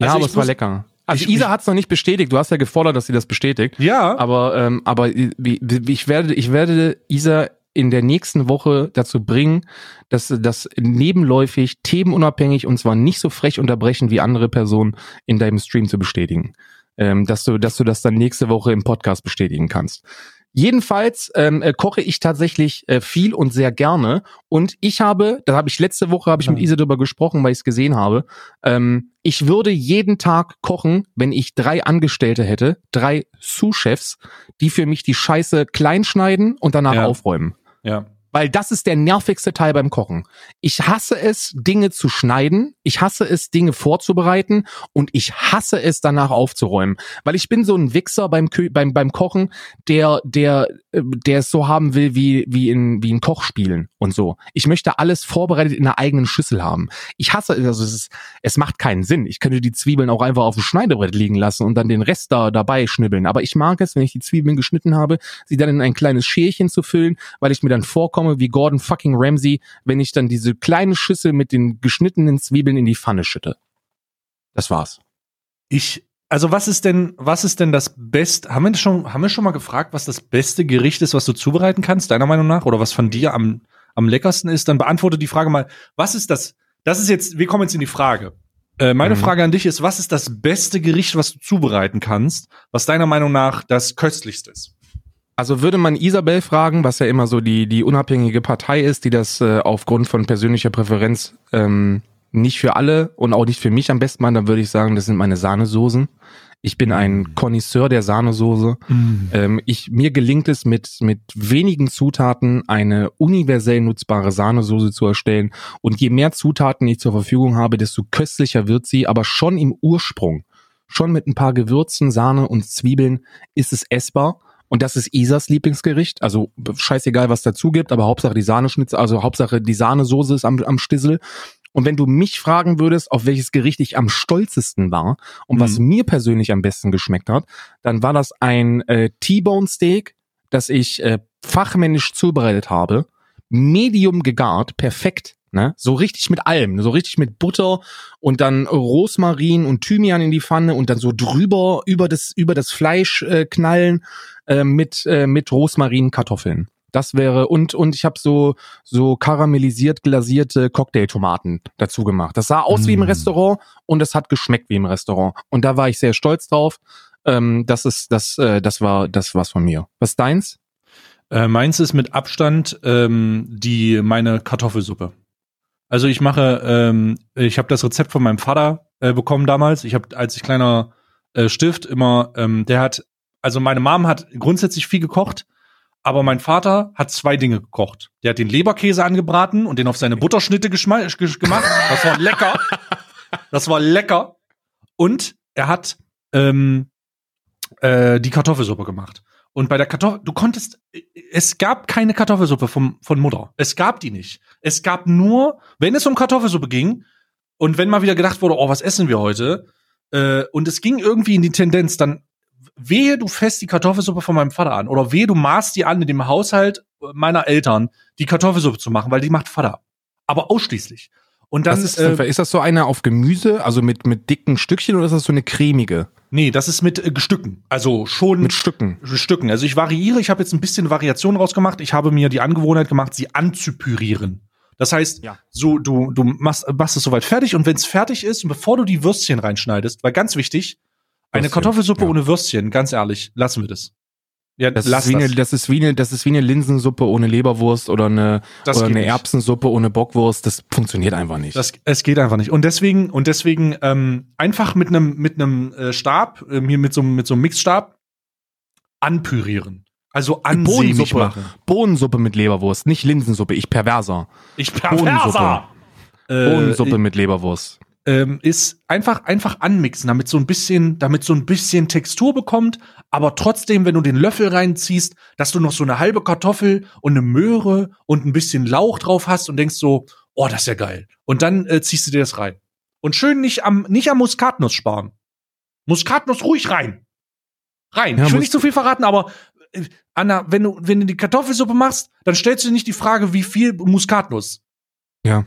ja,
Also
aber
ich
es war lecker. Also
ich-
Isa
ich-
hat es noch nicht bestätigt. Du hast ja gefordert, dass sie das bestätigt.
Ja,
Aber, ähm, aber wie, wie, ich werde, ich werde Isa in der nächsten Woche dazu bringen, dass das nebenläufig, themenunabhängig und zwar nicht so frech unterbrechen wie andere Personen in deinem Stream zu bestätigen. Ähm, dass du, dass du das dann nächste Woche im Podcast bestätigen kannst. Jedenfalls ähm, äh, koche ich tatsächlich äh, viel und sehr gerne. Und ich habe, da habe ich letzte Woche habe ich mit. Isa drüber gesprochen, weil ich es gesehen habe. Ähm, ich würde jeden Tag kochen, wenn ich drei Angestellte hätte, drei Sous-Chefs, die für mich die Scheiße klein schneiden und danach
Ja.
aufräumen.
Ja.
Weil das ist der nervigste Teil beim Kochen. Ich hasse es, Dinge zu schneiden. Ich hasse es, Dinge vorzubereiten. Und ich hasse es, danach aufzuräumen. Weil ich bin so ein Wichser beim, beim, beim Kochen, der, der, äh, der es so haben will wie, wie in, wie in Kochspielen und so. Ich möchte alles vorbereitet in einer eigenen Schüssel haben. Ich hasse, also es ist, es macht keinen Sinn. Ich könnte die Zwiebeln auch einfach auf dem Schneidebrett liegen lassen und dann den Rest da dabei schnibbeln. Aber ich mag es, wenn ich die Zwiebeln geschnitten habe, sie dann in ein kleines Schälchen zu füllen, weil ich mir dann vorkomme wie Gordon fucking Ramsay, wenn ich dann diese kleine Schüssel mit den geschnittenen Zwiebeln in die Pfanne schütte. Das war's.
Ich, also was ist denn, was ist denn das Beste? Haben wir schon, haben wir schon mal gefragt, was das beste Gericht ist, was du zubereiten kannst, deiner Meinung nach? Oder was von dir am, am leckersten ist? Dann beantworte die Frage mal, was ist das? Das ist jetzt, wir kommen jetzt in die Frage. Äh, meine
Mhm.
Frage an dich ist, was ist das beste Gericht, was du zubereiten kannst, was deiner Meinung nach das köstlichste ist?
Also würde man Isabel fragen, was ja immer so die, die unabhängige Partei ist, die das äh, aufgrund von persönlicher Präferenz ähm, nicht für alle und auch nicht für mich am besten meint, dann würde ich sagen, das sind meine Sahnesoßen. Ich bin ein Connoisseur der Sahnesoße. Ähm, ich, mir gelingt es mit, mit wenigen Zutaten eine universell nutzbare Sahnesoße zu erstellen. Und je mehr Zutaten ich zur Verfügung habe, desto köstlicher wird sie, aber schon im Ursprung. Schon mit ein paar Gewürzen, Sahne und Zwiebeln ist es essbar. Und das ist Isas Lieblingsgericht. Also scheißegal, was dazu gibt, aber Hauptsache die Sahneschnitze, also Hauptsache die Sahnesoße ist am, am Stissel. Und wenn du mich fragen würdest, auf welches Gericht ich am stolzesten war und was
Mhm.
mir persönlich am besten geschmeckt hat, dann war das ein äh, T-Bone Steak, das ich äh, fachmännisch zubereitet habe, medium gegart, perfekt, ne? So richtig mit allem, so richtig mit Butter und dann Rosmarin und Thymian in die Pfanne und dann so drüber über das über das Fleisch äh, knallen äh, mit äh, mit Rosmarin Kartoffeln. Das wäre und und ich habe so so karamellisiert glasierte Cocktailtomaten dazu gemacht. Das sah aus wie im
Mm.
Restaurant und es hat geschmeckt wie im Restaurant und da war ich sehr stolz drauf. Ähm, das ist das äh, das war das was von mir. Was ist deins?
Äh, meins ist mit Abstand ähm, die meine Kartoffelsuppe. Also ich mache, ähm, ich habe das Rezept von meinem Vater äh, bekommen damals. Ich habe, als ich kleiner äh, Stift immer, ähm, der hat, also meine Mom hat grundsätzlich viel gekocht, aber mein Vater hat zwei Dinge gekocht. Der hat den Leberkäse angebraten und den auf seine Butterschnitte gemacht. Das war lecker. Das war lecker. Und er hat ähm, äh, die Kartoffelsuppe gemacht. Und bei der Kartoffel, du konntest, es gab keine Kartoffelsuppe vom, von Mutter. Es gab die nicht. Es gab nur, wenn es um Kartoffelsuppe ging und wenn mal wieder gedacht wurde, oh, was essen wir heute? Äh, und es ging irgendwie in die Tendenz, dann wehe du fest die Kartoffelsuppe von meinem Vater an oder wehe du maßt die an in dem Haushalt meiner Eltern, die Kartoffelsuppe zu machen, weil die macht Vater. Aber ausschließlich. Und dann,
ist,
äh,
ist das so eine auf Gemüse, also mit, mit dicken Stückchen oder ist das so eine cremige?
Nee, das ist mit äh, Stücken. Also schon
Mit Stücken.
Stücken. Also ich variiere, ich habe jetzt ein bisschen Variation rausgemacht. Ich habe mir die Angewohnheit gemacht, sie anzupürieren. Das heißt,
Ja.
so du du machst, machst es soweit fertig und wenn es fertig ist und bevor du die Würstchen reinschneidest, weil ganz wichtig, eine
Würstchen,
Kartoffelsuppe
ja.
ohne Würstchen, ganz ehrlich, lassen wir das. Ja,
Das ist, wie
das.
eine, das, ist wie eine, das ist wie eine Linsensuppe ohne Leberwurst oder eine,
Das
oder eine
nicht.
Erbsensuppe ohne Bockwurst. Das funktioniert einfach nicht.
Das, es geht einfach nicht. Und deswegen, und deswegen ähm, einfach mit einem mit einem äh, Stab, ähm, hier mit so, einem- mit so einem Mixstab, anpürieren. Also ansämig
Bohnensuppe.
machen.
Bohnensuppe mit Leberwurst, nicht Linsensuppe. Ich perverser.
Ich
Bohnensuppe.
Äh,
Bohnensuppe mit Leberwurst.
Ähm, ist einfach einfach anmixen, damit so ein bisschen, damit so ein bisschen Textur bekommt, aber trotzdem, wenn du den Löffel reinziehst, dass du noch so eine halbe Kartoffel und eine Möhre und ein bisschen Lauch drauf hast und denkst so, oh, das ist ja geil. Und dann äh, ziehst du dir das rein. Und schön nicht am nicht am Muskatnuss sparen. Muskatnuss ruhig rein. Rein.
Ja,
ich will nicht zu viel verraten, aber äh, Anna, wenn du wenn du die Kartoffelsuppe machst, dann stellst du dir nicht die Frage, wie viel Muskatnuss.
Ja.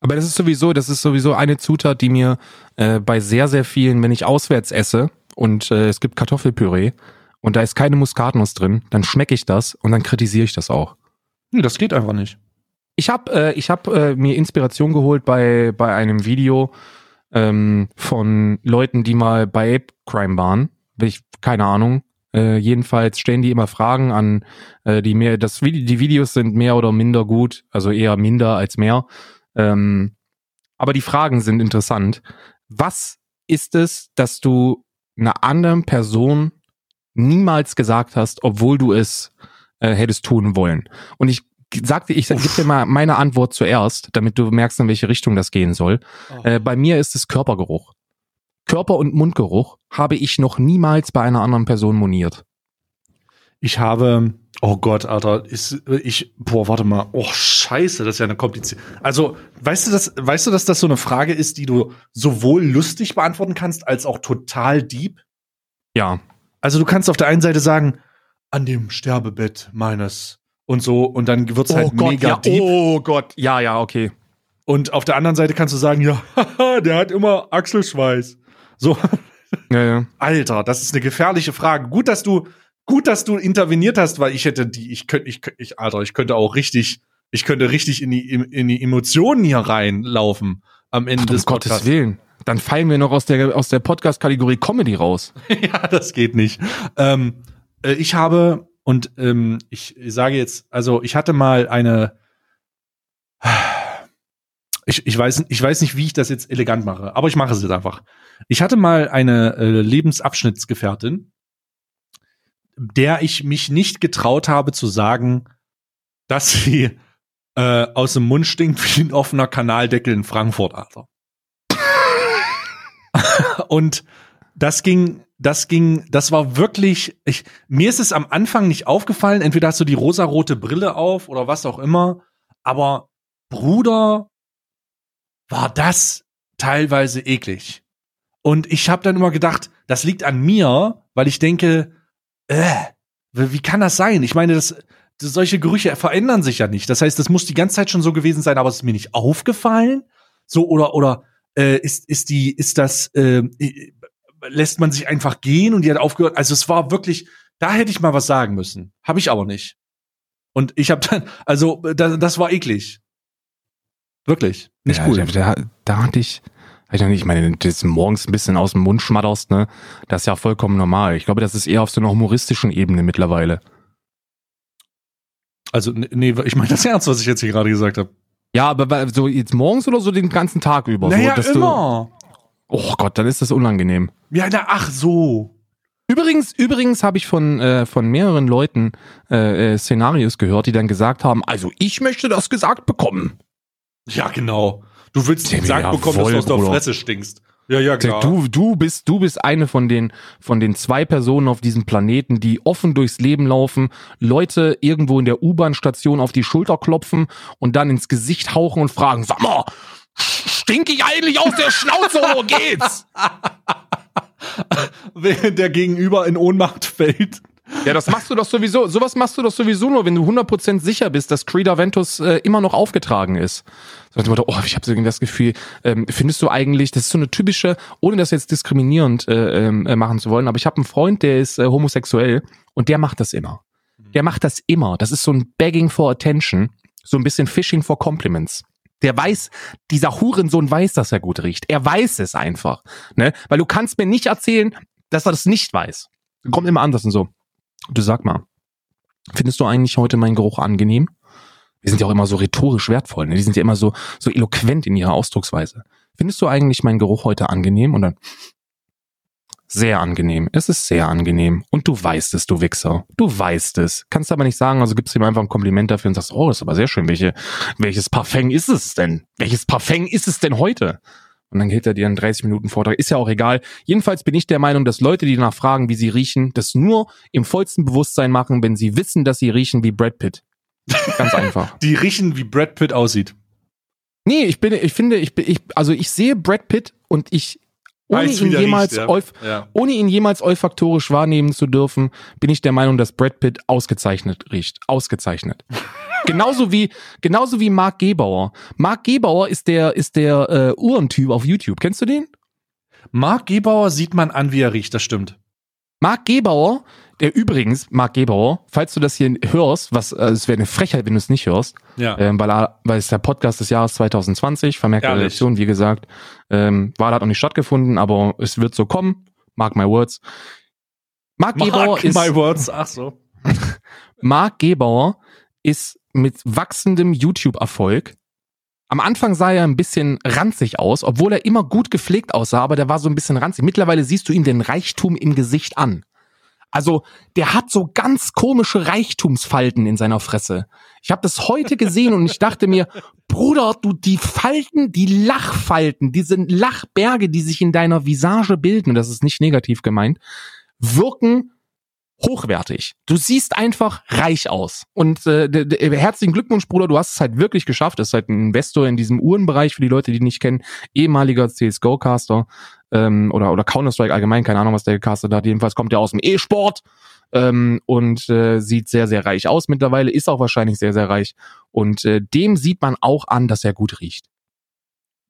Aber das ist sowieso, das ist sowieso eine Zutat, die mir äh, bei sehr, sehr vielen, wenn ich auswärts esse und äh, es gibt Kartoffelpüree und da ist keine Muskatnuss drin, dann schmecke ich das und dann kritisiere ich das auch.
Nee, das geht einfach nicht.
Ich habe äh, ich hab, äh, mir Inspiration geholt bei, bei einem Video ähm, von Leuten, die mal bei Ape Crime waren. Ich, keine Ahnung. Äh, jedenfalls stellen die immer Fragen an, äh, die mehr, das, die Videos sind mehr oder minder gut, also eher minder als mehr. Ähm, aber die Fragen sind interessant. Was ist es, dass du einer anderen Person niemals gesagt hast, obwohl du es äh, hättest tun wollen? Und ich sagte, ich gebe dir mal meine Antwort zuerst, damit du merkst, in welche Richtung das gehen soll. Äh, bei mir ist es Körpergeruch. Körper- und Mundgeruch habe ich noch niemals bei einer anderen Person moniert.
Ich habe, oh Gott, Alter, ist, ich, boah, warte mal, oh Scheiße, das ist ja eine komplizierte. Also, weißt du, das, weißt du, dass das so eine Frage ist, die du sowohl lustig beantworten kannst, als auch total deep?
Ja.
Also, du kannst auf der einen Seite sagen, an dem Sterbebett meines und so, und dann wird's halt mega
ja,
deep.
oh Gott, ja, ja, okay.
Und auf der anderen Seite kannst du sagen, ja, haha, der hat immer Achselschweiß. So,
Ja, ja.
Alter, das ist eine gefährliche Frage. Gut, dass du, gut, dass du interveniert hast, weil ich hätte die, ich könnte, ich, ich, Alter, ich könnte auch richtig, ich könnte richtig in die, in die Emotionen hier reinlaufen am Ende
Um
des
Gottes
Podcasts.
Willen. Dann fallen wir noch aus der, aus der Podcast-Kategorie Comedy raus.
ja, das geht nicht. Ähm, äh, ich habe, und ähm, ich sage jetzt, also ich hatte mal eine, ich, ich, weiß, ich weiß nicht, wie ich das jetzt elegant mache, aber ich mache es jetzt einfach. Ich hatte mal eine äh, Lebensabschnittsgefährtin, der ich mich nicht getraut habe zu sagen, dass sie äh, aus dem Mund stinkt wie ein offener Kanaldeckel in Frankfurt, Alter. Und das ging, das ging, das war wirklich, ich, mir ist es am Anfang nicht aufgefallen, entweder hast du die rosarote Brille auf oder was auch immer, aber Bruder, war das teilweise eklig. Und ich habe dann immer gedacht, das liegt an mir, weil ich denke, äh, wie kann das sein? Ich meine, das, das, solche Gerüche verändern sich ja nicht. Das heißt, das muss die ganze Zeit schon so gewesen sein, aber es ist mir nicht aufgefallen. So oder oder äh, ist ist die ist das äh, äh, lässt man sich einfach gehen und die hat aufgehört. Also es war wirklich, da hätte ich mal was sagen müssen, habe ich aber nicht. Und ich habe dann, also da, das war eklig. Wirklich, nicht
ja,
cool.
Da, da hatte ich, ich meine, ich meine, jetzt morgens ein bisschen aus dem Mund schmatterst, ne, das ist ja vollkommen normal. Ich glaube, das ist eher auf so einer humoristischen Ebene mittlerweile.
Also nee, ich meine das ernst, was ich jetzt hier gerade gesagt habe.
Ja, aber so jetzt morgens oder so den ganzen Tag über?
Naja,
so,
immer.
Du, oh Gott, dann ist das unangenehm.
Ja, na, ach so.
Übrigens, übrigens habe ich von, äh, von mehreren Leuten äh, äh, Szenarios gehört, die dann gesagt haben, also ich möchte das gesagt bekommen.
Ja, genau. Du willst
Ja,
gesagt bekommen, dass du aus der. Fresse stinkst. Ja, ja, klar.
Du, du bist, du bist eine von den, von den zwei Personen auf diesem Planeten, die offen durchs Leben laufen, Leute irgendwo in der U-Bahn-Station auf die Schulter klopfen und dann ins Gesicht hauchen und fragen, sag mal, stink ich eigentlich aus der Schnauze oder geht's?
Während der Gegenüber in Ohnmacht fällt,
Ja, das machst du doch sowieso. Sowas machst du doch sowieso nur, wenn du 100% sicher bist, dass Creed Aventus äh, immer noch aufgetragen ist. So, oh, ich habe so irgendwie das Gefühl, ähm, findest du eigentlich, das ist so eine typische, ohne das jetzt diskriminierend äh, ähm, äh, machen zu wollen, aber ich habe einen Freund, der ist äh, homosexuell und der macht das immer. Der macht das immer. Das ist so ein Begging for Attention, so ein bisschen Fishing for Compliments. Der weiß, dieser Hurensohn weiß, dass er gut riecht. Er weiß es einfach. Ne? Weil du kannst mir nicht erzählen, dass er das nicht weiß. Kommt immer anders und so. Du sag mal, findest du eigentlich heute meinen Geruch angenehm? Wir sind ja auch immer so rhetorisch wertvoll, ne? Die sind ja immer so, so eloquent in ihrer Ausdrucksweise. Findest du eigentlich meinen Geruch heute angenehm? Und dann, sehr angenehm. Es ist sehr angenehm. Und du weißt es, du Wichser. Du weißt es. Kannst aber nicht sagen, also gibst ihm einfach ein Kompliment dafür und sagst, oh, das ist aber sehr schön. Welche, welches Parfum ist es denn? Welches Parfum ist es denn heute? Und dann hält er dir einen 30 Minuten Vortrag. Ist ja auch egal. Jedenfalls bin ich der Meinung, dass Leute, die danach fragen, wie sie riechen, das nur im vollsten Bewusstsein machen, wenn sie wissen, dass sie riechen wie Brad Pitt. Ganz einfach.
Die riechen, wie Brad Pitt aussieht.
Nee, ich bin, ich finde, ich bin, ich, also ich sehe Brad Pitt und ich, ohne
Weiß,
ihn jemals,
riecht, ja.
olf
Ja.
ohne ihn jemals olfaktorisch wahrnehmen zu dürfen, bin ich der Meinung, dass Brad Pitt ausgezeichnet riecht. Ausgezeichnet. genauso wie, genauso wie Mark Gebauer. Mark Gebauer ist der, ist der äh, Uhrentyp auf YouTube. Kennst du den?
Mark Gebauer sieht man an, wie er riecht, das stimmt.
Mark Gebauer, der übrigens, Mark Gebauer, falls du das hier hörst, was, äh, es wäre eine Frechheit, wenn du es nicht hörst,
Ja.
ähm, weil, weil es der Podcast des Jahres 2020, vermerkte? Redaktion, wie gesagt, ähm, Wahl hat noch nicht stattgefunden, aber es wird so kommen, mark my words. Mark, Gebauer
Mark
ist,
my words. Ach so.
Mark Gebauer ist mit wachsendem YouTube-Erfolg. Am Anfang sah er ein bisschen ranzig aus, obwohl er immer gut gepflegt aussah, aber der war so ein bisschen ranzig. Mittlerweile siehst du ihm den Reichtum im Gesicht an. Also, der hat so ganz komische Reichtumsfalten in seiner Fresse. Ich habe das heute gesehen und ich dachte mir, Bruder, du die Falten, die Lachfalten, diese Lachberge, die sich in deiner Visage bilden, und das ist nicht negativ gemeint, wirken hochwertig. Du siehst einfach reich aus. Und äh, herzlichen Glückwunsch, Bruder, du hast es halt wirklich geschafft. Du bist halt ein Investor in diesem Uhrenbereich, für die Leute, die nicht kennen, ehemaliger CSGO-Caster ähm, oder, oder Counter-Strike allgemein, keine Ahnung, was der gecastet hat. Jedenfalls kommt er aus dem E-Sport ähm, und äh, sieht sehr, sehr reich aus mittlerweile, ist auch wahrscheinlich sehr, sehr reich. Und äh, dem sieht man auch an, dass er gut riecht.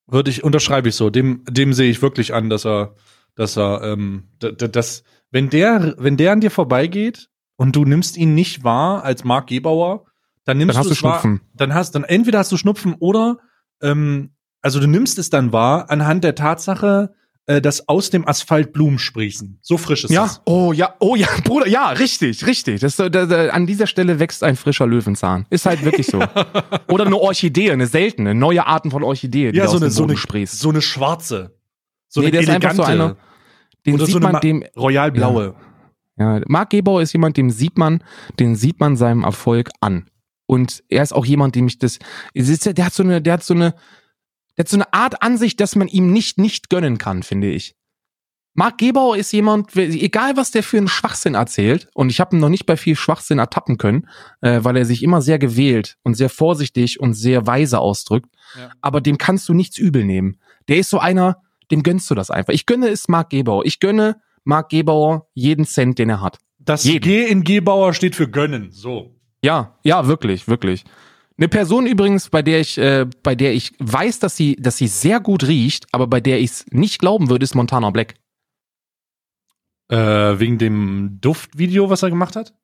Würde ich, unterschreibe ich so. Dem, dem sehe ich wirklich an, dass er, dass er, ähm, d- d- das, wenn der, wenn der an dir vorbeigeht und du nimmst ihn nicht wahr als Mark Gebauer, dann nimmst
Dann hast
du es wahr,
Schnupfen.
dann hast, dann entweder hast du Schnupfen oder, ähm, also du nimmst es dann wahr anhand der Tatsache, äh, dass aus dem Asphalt Blumen sprießen. So frisch ist
Ja,
es.
oh ja, oh ja, Bruder, ja, richtig, richtig. Das, so- da, da, an dieser Stelle wächst ein frischer Löwenzahn. Ist halt wirklich so. Oder eine Orchidee, eine seltene, neue Arten von Orchidee, die
Ja, so
aus
eine,
dem
so
Boden
eine,
sprießt.
so eine schwarze. So
Nee,
eine
der ist einfach so einer, Den
oder
sieht
so
man
Ma-
dem,
royal blaue.
ja, Marc Gebauer ist jemand, dem sieht man, den sieht man seinem Erfolg an. Und er ist auch jemand, dem ich das, ja- der hat so eine, der hat so eine, der hat so eine Art Ansicht, dass man ihm nicht, nicht gönnen kann, finde ich. Marc Gebauer ist jemand, egal was der für einen Schwachsinn erzählt, und ich habe ihn noch nicht bei viel Schwachsinn ertappen können, äh, weil er sich immer sehr gewählt und sehr vorsichtig und sehr weise ausdrückt,
Ja.
aber dem kannst du nichts übel nehmen. Der ist so einer, dem gönnst du das einfach. Ich gönne es Marc Gebauer. Ich gönne Marc Gebauer jeden Cent, den er hat.
Das
Jeden.
G in Gebauer steht für gönnen. So.
Ja, ja, wirklich, wirklich. Eine Person übrigens, bei der ich, äh, bei der ich weiß, dass sie, dass sie sehr gut riecht, aber bei der ich es nicht glauben würde, ist Montana Black.
Äh, wegen dem Duftvideo, was er gemacht hat?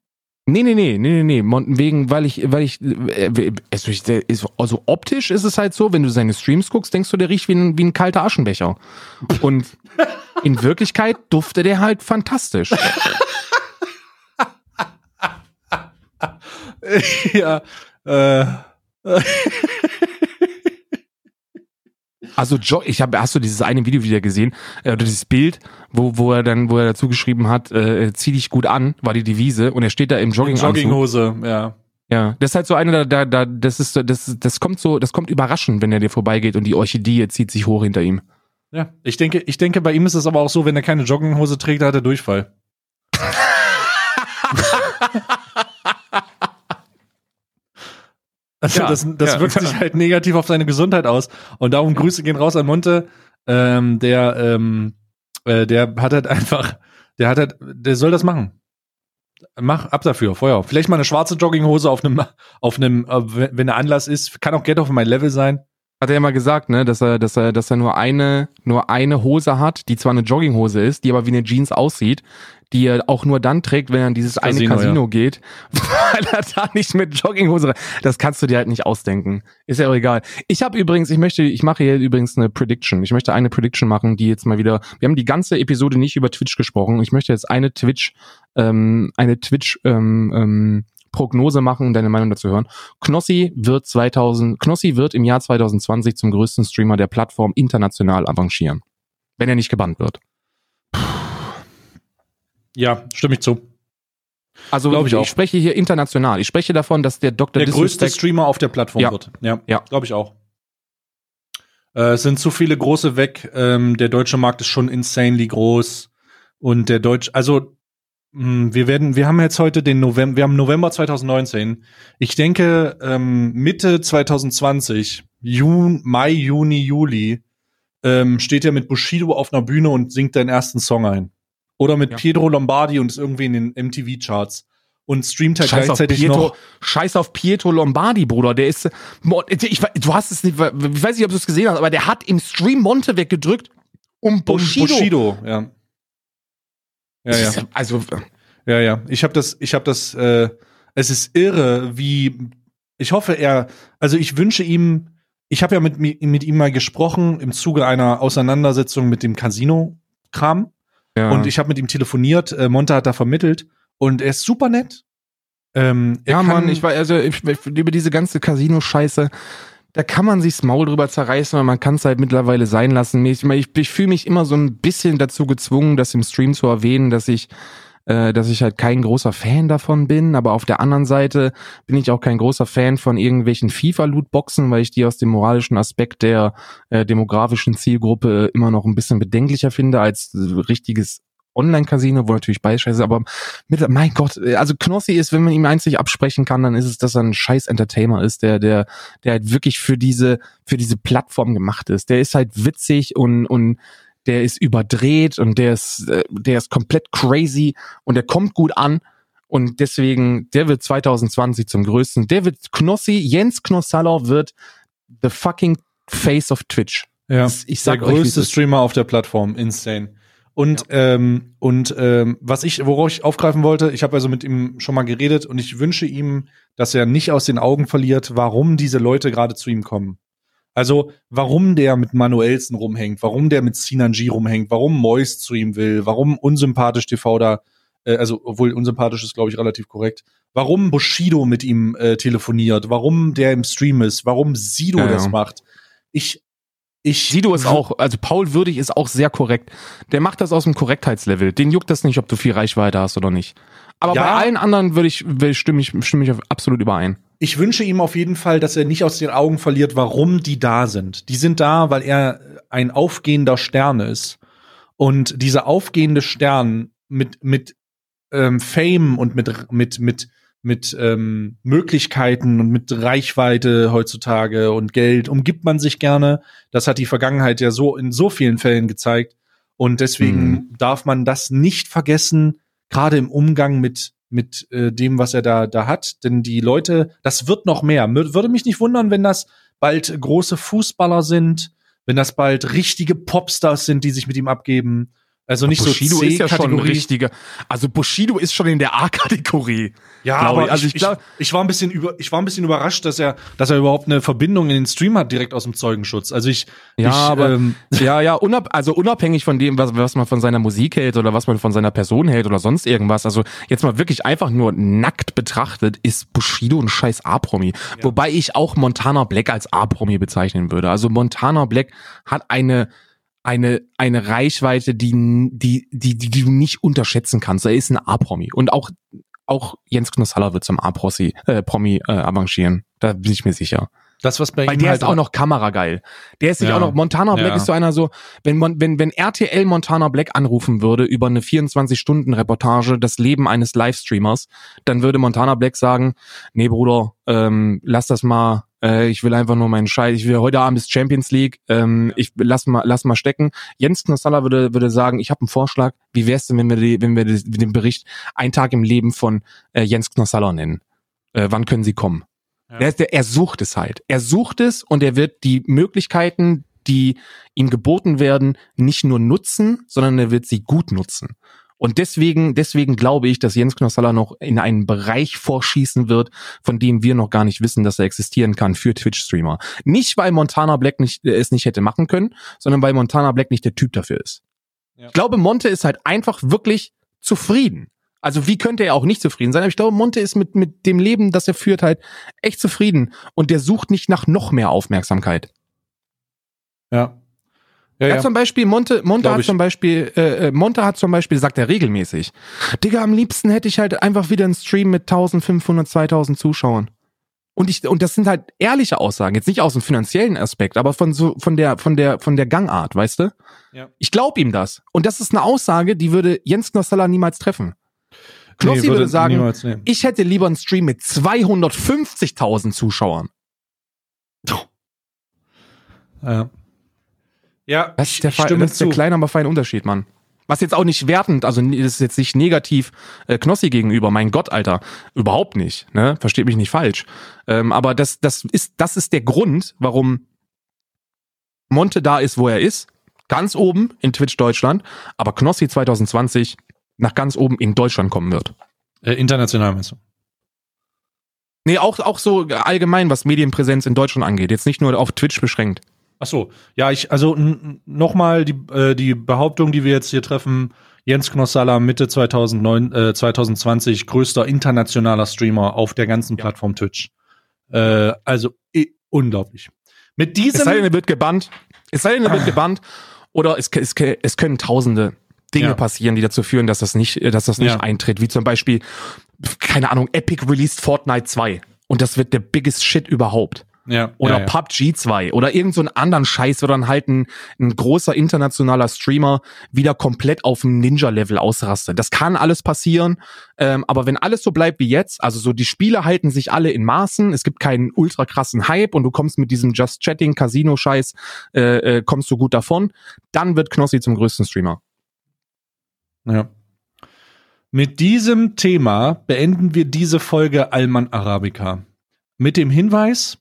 Nee, nee, nee, nee, nee, nee. Wegen, weil ich, weil ich, äh, also, ich ist, also optisch ist es halt so, wenn du seine Streams guckst, denkst du, der riecht wie ein, wie ein kalter Aschenbecher. Und in Wirklichkeit duftet der halt fantastisch.
ja. Äh,
Also jo ich habe, hast du dieses eine Video wieder gesehen äh, oder dieses Bild, wo wo er dann, wo er dazu geschrieben hat, äh, zieh dich gut an, war die Devise und er steht da im Jogginganzug.
Jogginghose, ja.
Ja, das ist halt so eine, da, da, da, das ist, so- das, das kommt so, das kommt überraschend, wenn er dir vorbeigeht und die Orchidee zieht sich hoch hinter ihm.
Ja, ich denke, ich denke, bei ihm ist es aber auch so, wenn er keine Jogginghose trägt, hat er Durchfall. Also
Ja,
das, das
ja.
wirkt sich halt negativ auf seine Gesundheit aus. Und darum Grüße gehen raus an Monte. Ähm, der, ähm, äh, der hat halt einfach, der hat halt, der soll das machen. Mach ab dafür, Feuer. Vielleicht mal eine schwarze Jogginghose auf einem, auf einem, äh, wenn der Anlass ist. Kann auch Get auf mein Level sein.
Hat er ja mal gesagt, ne, dass er, dass er, dass er nur eine, nur eine Hose hat, die zwar eine Jogginghose ist, die aber wie eine Jeans aussieht, die er auch nur dann trägt, wenn er in dieses Casino, eine Casino ja. geht, weil er da nicht mit Jogginghose. Das kannst du dir halt nicht ausdenken. Ist ja auch egal. Ich habe übrigens, ich möchte, ich mache hier übrigens eine Prediction. Ich möchte eine Prediction machen, die jetzt mal wieder. Wir haben die ganze Episode nicht über Twitch gesprochen. Ich möchte jetzt eine Twitch, ähm, eine Twitch ähm, ähm, Prognose machen und deine Meinung dazu hören. Knossi wird 2000, Knossi wird im Jahr 2020 zum größten Streamer der Plattform international avancieren. Wenn er nicht gebannt wird.
Ja, stimme ich zu.
Also ich, ich, ich, spreche hier international. Ich spreche davon, dass der Dr.
Der größte Streamer auf der Plattform ja. wird. Ja, ja. glaube ich auch. Äh, es sind zu viele große weg. Ähm, der deutsche Markt ist schon insanely groß. Und der Deutsch, also wir werden, wir haben jetzt heute den November, wir haben November 2019. Ich denke ähm, Mitte 2020, Jun, Mai, Juni, Juli, ähm, steht er mit Bushido auf einer Bühne und singt deinen ersten Song ein. Oder mit ja. Pietro Lombardi und ist irgendwie in den MTV-Charts und streamt halt Scheiß gleichzeitig
Pietro,
noch.
Scheiß auf Pietro Lombardi, Bruder. Der ist, ich, du hast es nicht, ich weiß nicht, ob du es gesehen hast, aber der hat im Stream Monte weggedrückt, um Bushido. Um
Bushido, ja.
Ja, ja. Also,
ja, ja. Ich habe das, ich habe das, äh, es ist irre, wie, ich hoffe, er, also ich wünsche ihm, ich habe ja mit, mit ihm mal gesprochen im Zuge einer Auseinandersetzung mit dem Casino-Kram. Ja. Und ich habe mit ihm telefoniert, äh, Monte hat da vermittelt und er ist super nett.
Ähm, ja, Mann, ich war, also ich, über diese ganze Casino-Scheiße, da kann man sich's Maul drüber zerreißen, aber man kann es halt mittlerweile sein lassen. Ich, ich, ich fühle mich immer so ein bisschen dazu gezwungen, das im Stream zu erwähnen, dass ich äh, dass ich halt kein großer Fan davon bin, aber auf der anderen Seite bin ich auch kein großer Fan von irgendwelchen FIFA-Lootboxen, weil ich die aus dem moralischen Aspekt der äh, demografischen Zielgruppe immer noch ein bisschen bedenklicher finde als richtiges Online-Casino, wo natürlich Beischeiße, aber mit, mein Gott, also Knossi ist, wenn man ihm einzig absprechen kann, dann ist es, dass er ein scheiß Entertainer ist, der, der, der halt wirklich für diese, für diese Plattform gemacht ist. Der ist halt witzig und, und der ist überdreht und der ist, äh, der ist komplett crazy und der kommt gut an. Und deswegen, der wird 2020 zum größten. Der wird Knossi, Jens Knossaller wird the fucking face of Twitch.
Ja, ich sag der größte euch, Streamer auf der Plattform, insane. Und ja. ähm, und ähm, was ich, worauf ich aufgreifen wollte, ich habe also mit ihm schon mal geredet und ich wünsche ihm, dass er nicht aus den Augen verliert, warum diese Leute gerade zu ihm kommen. Also, warum der mit Manuelsen rumhängt, warum der mit Sinanji rumhängt, warum Moist zu ihm will, warum unsympathisch TV da, äh, also, obwohl unsympathisch ist, glaube ich, relativ korrekt, warum Bushido mit ihm äh, telefoniert, warum der im Stream ist, warum Sido ja, das ja. macht. Ich, ich.
Sido ist auch, also Paul Würdig ist auch sehr korrekt. Der macht das aus dem Korrektheitslevel. Den juckt das nicht, ob du viel Reichweite hast oder nicht. Aber ja. bei allen anderen würde ich, will, stimme ich, stimme ich absolut überein
ich wünsche ihm auf jeden Fall, dass er nicht aus den Augen verliert, warum die da sind. Die sind da, weil er ein aufgehender Stern ist. Und dieser aufgehende Stern mit, mit ähm, Fame und mit, mit, mit, mit ähm, Möglichkeiten und mit Reichweite heutzutage und Geld umgibt man sich gerne. Das hat die Vergangenheit ja so in so vielen Fällen gezeigt. Und deswegen mhm. darf man das nicht vergessen, gerade im Umgang mit mit äh, dem, was er da, da hat. Denn die Leute, das wird noch mehr. Würde mich nicht wundern, wenn das bald große Fußballer sind, wenn das bald richtige Popstars sind, die sich mit ihm abgeben. Also nicht
Bushido
so
C ist ja schon ein richtiger. Also Bushido ist schon in der A-Kategorie.
Ja, aber ich. Also ich, ich, ich, war ein bisschen über, ich war ein bisschen überrascht, dass er, dass er überhaupt eine Verbindung in den Stream hat direkt aus dem Zeugenschutz. Also ich,
ja,
ich,
aber, ähm, ja, ja, unab, also unabhängig von dem, was, was man von seiner Musik hält oder was man von seiner Person hält oder sonst irgendwas. Also jetzt mal wirklich einfach nur nackt betrachtet, ist Bushido ein scheiß A-Promi. Ja. Wobei ich auch Montana Black als A-Promi bezeichnen würde. Also Montana Black hat eine eine, eine Reichweite, die, die, die, die, du nicht unterschätzen kannst. Er ist ein A-Promi. Und auch, auch Jens Knosshaller wird zum A-Promi äh, Promi, äh, avancieren. Da bin ich mir sicher.
Das, was bei
Weil der halt ist auch noch kamerageil. Der ist sich ja. auch noch, Montana Black ja. ist so einer so, wenn, wenn, wenn RTL Montana Black anrufen würde über eine 24-Stunden-Reportage, das Leben eines Livestreamers, dann würde Montana Black sagen, nee Bruder, ähm, lass das mal, Äh, ich will einfach nur meinen Scheiß. Ich will heute Abend ist Champions League. Ähm, ich lass mal, lass mal stecken. Jens Knossalla würde, würde sagen, ich habe einen Vorschlag. Wie wär's denn, wenn wir, die, wenn wir den Bericht Ein Tag im Leben von äh, Jens Knossalla nennen? Äh, wann können Sie kommen? Ja. Der, der, er sucht es halt. Er sucht es und er wird die Möglichkeiten, die ihm geboten werden, nicht nur nutzen, sondern er wird sie gut nutzen. Und deswegen, deswegen glaube ich, dass Jens Knossalla noch in einen Bereich vorschießen wird, von dem wir noch gar nicht wissen, dass er existieren kann für Twitch-Streamer. Nicht, weil Montana Black nicht, äh, es nicht hätte machen können, sondern weil Montana Black nicht der Typ dafür ist. Ja. Ich glaube, Monte ist halt einfach wirklich zufrieden. Also wie könnte er auch nicht zufrieden sein? Aber ich glaube, Monte ist mit, mit dem Leben, das er führt, halt echt zufrieden. Und der sucht nicht nach noch mehr Aufmerksamkeit.
Ja.
Ja, ja. zum Beispiel, Monte, Monte hat zum Beispiel, äh, äh, Monte hat zum Beispiel, sagt er regelmäßig, Digga, am liebsten hätte ich halt einfach wieder einen Stream mit 1500, 2000 Zuschauern. Und ich, und das sind halt ehrliche Aussagen, jetzt nicht aus dem finanziellen Aspekt, aber von so, von der, von der, von der Gangart, weißt du? Ja. Ich glaube ihm das. Und das ist eine Aussage, die würde Jens Knossalla niemals treffen. Knossi nee, würde, würde sagen, niemals, ich hätte lieber einen Stream mit 250.000 Zuschauern.
Ja.
Ja, das ist der, Fall, das ist der kleine, aber feine Unterschied, Mann. Was jetzt auch nicht wertend, also das ist jetzt nicht negativ äh, Knossi gegenüber, mein Gott, Alter, überhaupt nicht, ne? Versteht mich nicht falsch. Ähm, aber das, das ist, das ist der Grund, warum Monte da ist, wo er ist, ganz oben in Twitch Deutschland, aber Knossi 2020 nach ganz oben in Deutschland kommen wird.
Äh, international meinst du?
Nee, auch, auch so allgemein, was Medienpräsenz in Deutschland angeht. Jetzt nicht nur auf Twitch beschränkt.
Ach so, ja, ich, also nochmal die, äh, die Behauptung, die wir jetzt hier treffen, Jens Knossalla Mitte 2009, äh, 2020 größter internationaler Streamer auf der ganzen Plattform Twitch. Äh, also eh, unglaublich. Mit diesem.
Es sei denn, er wird gebannt. Es sei denn, er wird gebannt. Oder es, es, es können tausende Dinge ja. passieren, die dazu führen, dass das nicht, dass das nicht ja. eintritt. Wie zum Beispiel, keine Ahnung, Epic released Fortnite 2. Und das wird der biggest shit überhaupt.
Ja,
oder
ja, ja.
PUBG 2 oder irgend so einen anderen Scheiß, wo dann halt ein, ein großer internationaler Streamer wieder komplett auf dem Ninja-Level ausrastet. Das kann alles passieren, ähm, aber wenn alles so bleibt wie jetzt, also so die Spiele halten sich alle in Maßen, es gibt keinen ultra krassen Hype und du kommst mit diesem Just Chatting Casino-Scheiß, äh, äh, kommst du gut davon, dann wird Knossi zum größten Streamer.
Ja. Mit diesem Thema beenden wir diese Folge Alman Arabica. Mit dem Hinweis,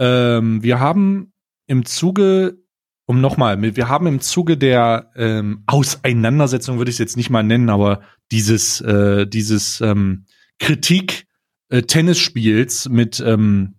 ähm, wir haben im Zuge, um nochmal, wir haben im Zuge der ähm, Auseinandersetzung, würde ich es jetzt nicht mal nennen, aber dieses, äh, dieses ähm, Kritik äh, Tennisspiels mit, ähm,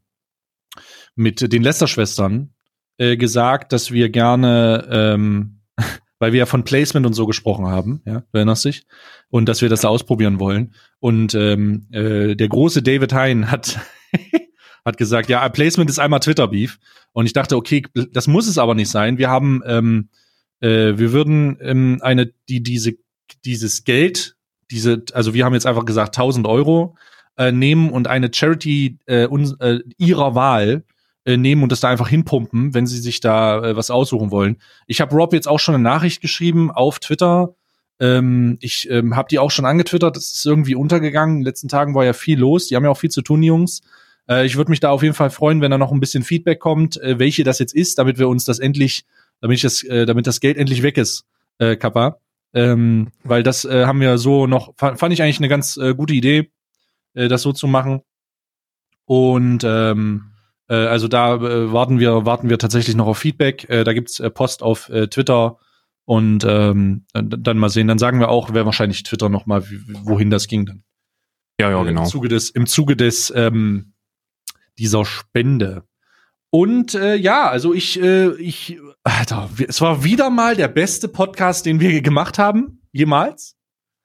mit den Lester-Schwestern äh, gesagt, dass wir gerne, ähm, weil wir ja von Placement und so gesprochen haben, ja, du erinnerst dich? Und dass wir das da ausprobieren wollen. Und ähm, äh, der große David Hein hat hat gesagt, ja, Placement ist einmal Twitter-Beef. Und ich dachte, okay, das muss es aber nicht sein. Wir haben, ähm, äh, wir würden ähm, eine, die, diese, dieses Geld, diese, also wir haben jetzt einfach gesagt 1000 Euro äh, nehmen und eine Charity äh, uns, äh, ihrer Wahl äh, nehmen und das da einfach hinpumpen, wenn sie sich da äh, was aussuchen wollen. Ich habe Rob jetzt auch schon eine Nachricht geschrieben auf Twitter. Ähm, ich ähm, habe die auch schon angetwittert. Das ist irgendwie untergegangen. In den letzten Tagen war ja viel los. Die haben ja auch viel zu tun, Jungs. Äh, ich würde mich da auf jeden Fall freuen, wenn da noch ein bisschen Feedback kommt, äh, welche das jetzt ist, damit wir uns das endlich, damit ich das, äh, damit das Geld endlich weg ist, äh, Kappa. Ähm, weil das äh, haben wir so noch, fand ich eigentlich eine ganz äh, gute Idee, äh, das so zu machen. Und ähm, äh, also da äh, warten wir, warten wir tatsächlich noch auf Feedback. Äh, da gibt's äh, Post auf äh, Twitter und ähm, dann mal sehen. Dann sagen wir auch, wer wahrscheinlich Twitter noch mal, wohin das ging dann.
Ja, ja, genau.
Im Zuge des, im Zuge des ähm, dieser Spende. Und äh, ja, also ich, äh, ich, Alter, es war wieder mal der beste Podcast, den wir gemacht haben, jemals.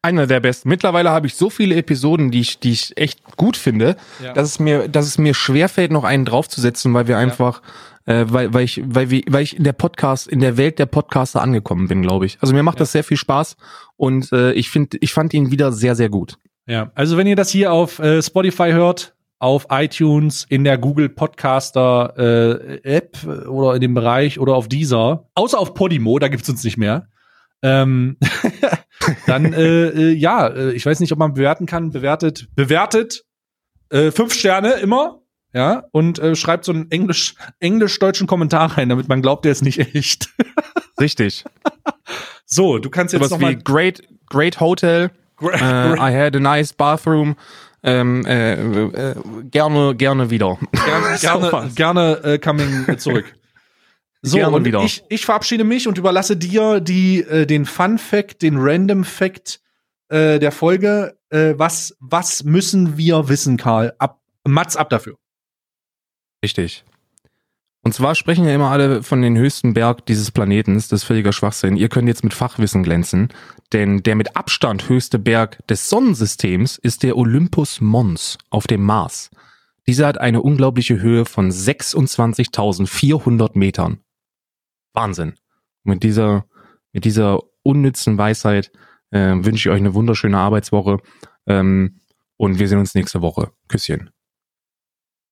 Einer der besten. Mittlerweile habe ich so viele Episoden, die ich, die ich echt gut finde, ja. dass es mir, dass es mir schwerfällt, noch einen draufzusetzen, weil wir einfach, ja. äh, weil, weil ich, weil wir, weil ich in der Podcast, in der Welt der Podcaster angekommen bin, glaube ich. Also mir macht ja. das sehr viel Spaß und äh, ich finde, ich fand ihn wieder sehr, sehr gut.
Ja, also wenn ihr das hier auf äh, Spotify hört, auf iTunes, in der Google Podcaster äh, App oder in dem Bereich oder auf dieser, außer auf Podimo, da gibt's uns nicht mehr. Ähm, dann äh, äh, ja, äh, ich weiß nicht, ob man bewerten kann, bewertet, bewertet, äh, fünf Sterne immer, ja, und äh, schreibt so einen englisch, englisch-deutschen Kommentar rein, damit man glaubt, der ist nicht echt.
Richtig.
so, du kannst jetzt noch
wie Great, Great Hotel.
Great-
Äh,
great-
I had a nice bathroom. Ähm, äh, äh, gerne, gerne wieder.
gerne, gerne, gerne äh, coming zurück. So,
Gerne
und
wieder.
Ich, ich verabschiede mich und überlasse dir die, äh, den Fun Fact, den Random Fact äh, der Folge. Äh, was, was müssen wir wissen, Karl? Ab, Mats ab dafür.
Richtig. Und zwar sprechen ja immer alle von den höchsten Berg dieses Planetens. Das ist völliger Schwachsinn. Ihr könnt jetzt mit Fachwissen glänzen, denn der mit Abstand höchste Berg des Sonnensystems ist der Olympus Mons auf dem Mars. Dieser hat eine unglaubliche Höhe von 26.400 Metern. Wahnsinn. Mit dieser, mit dieser unnützen Weisheit äh, wünsche ich euch eine wunderschöne Arbeitswoche ähm, und wir sehen uns nächste Woche. Küsschen.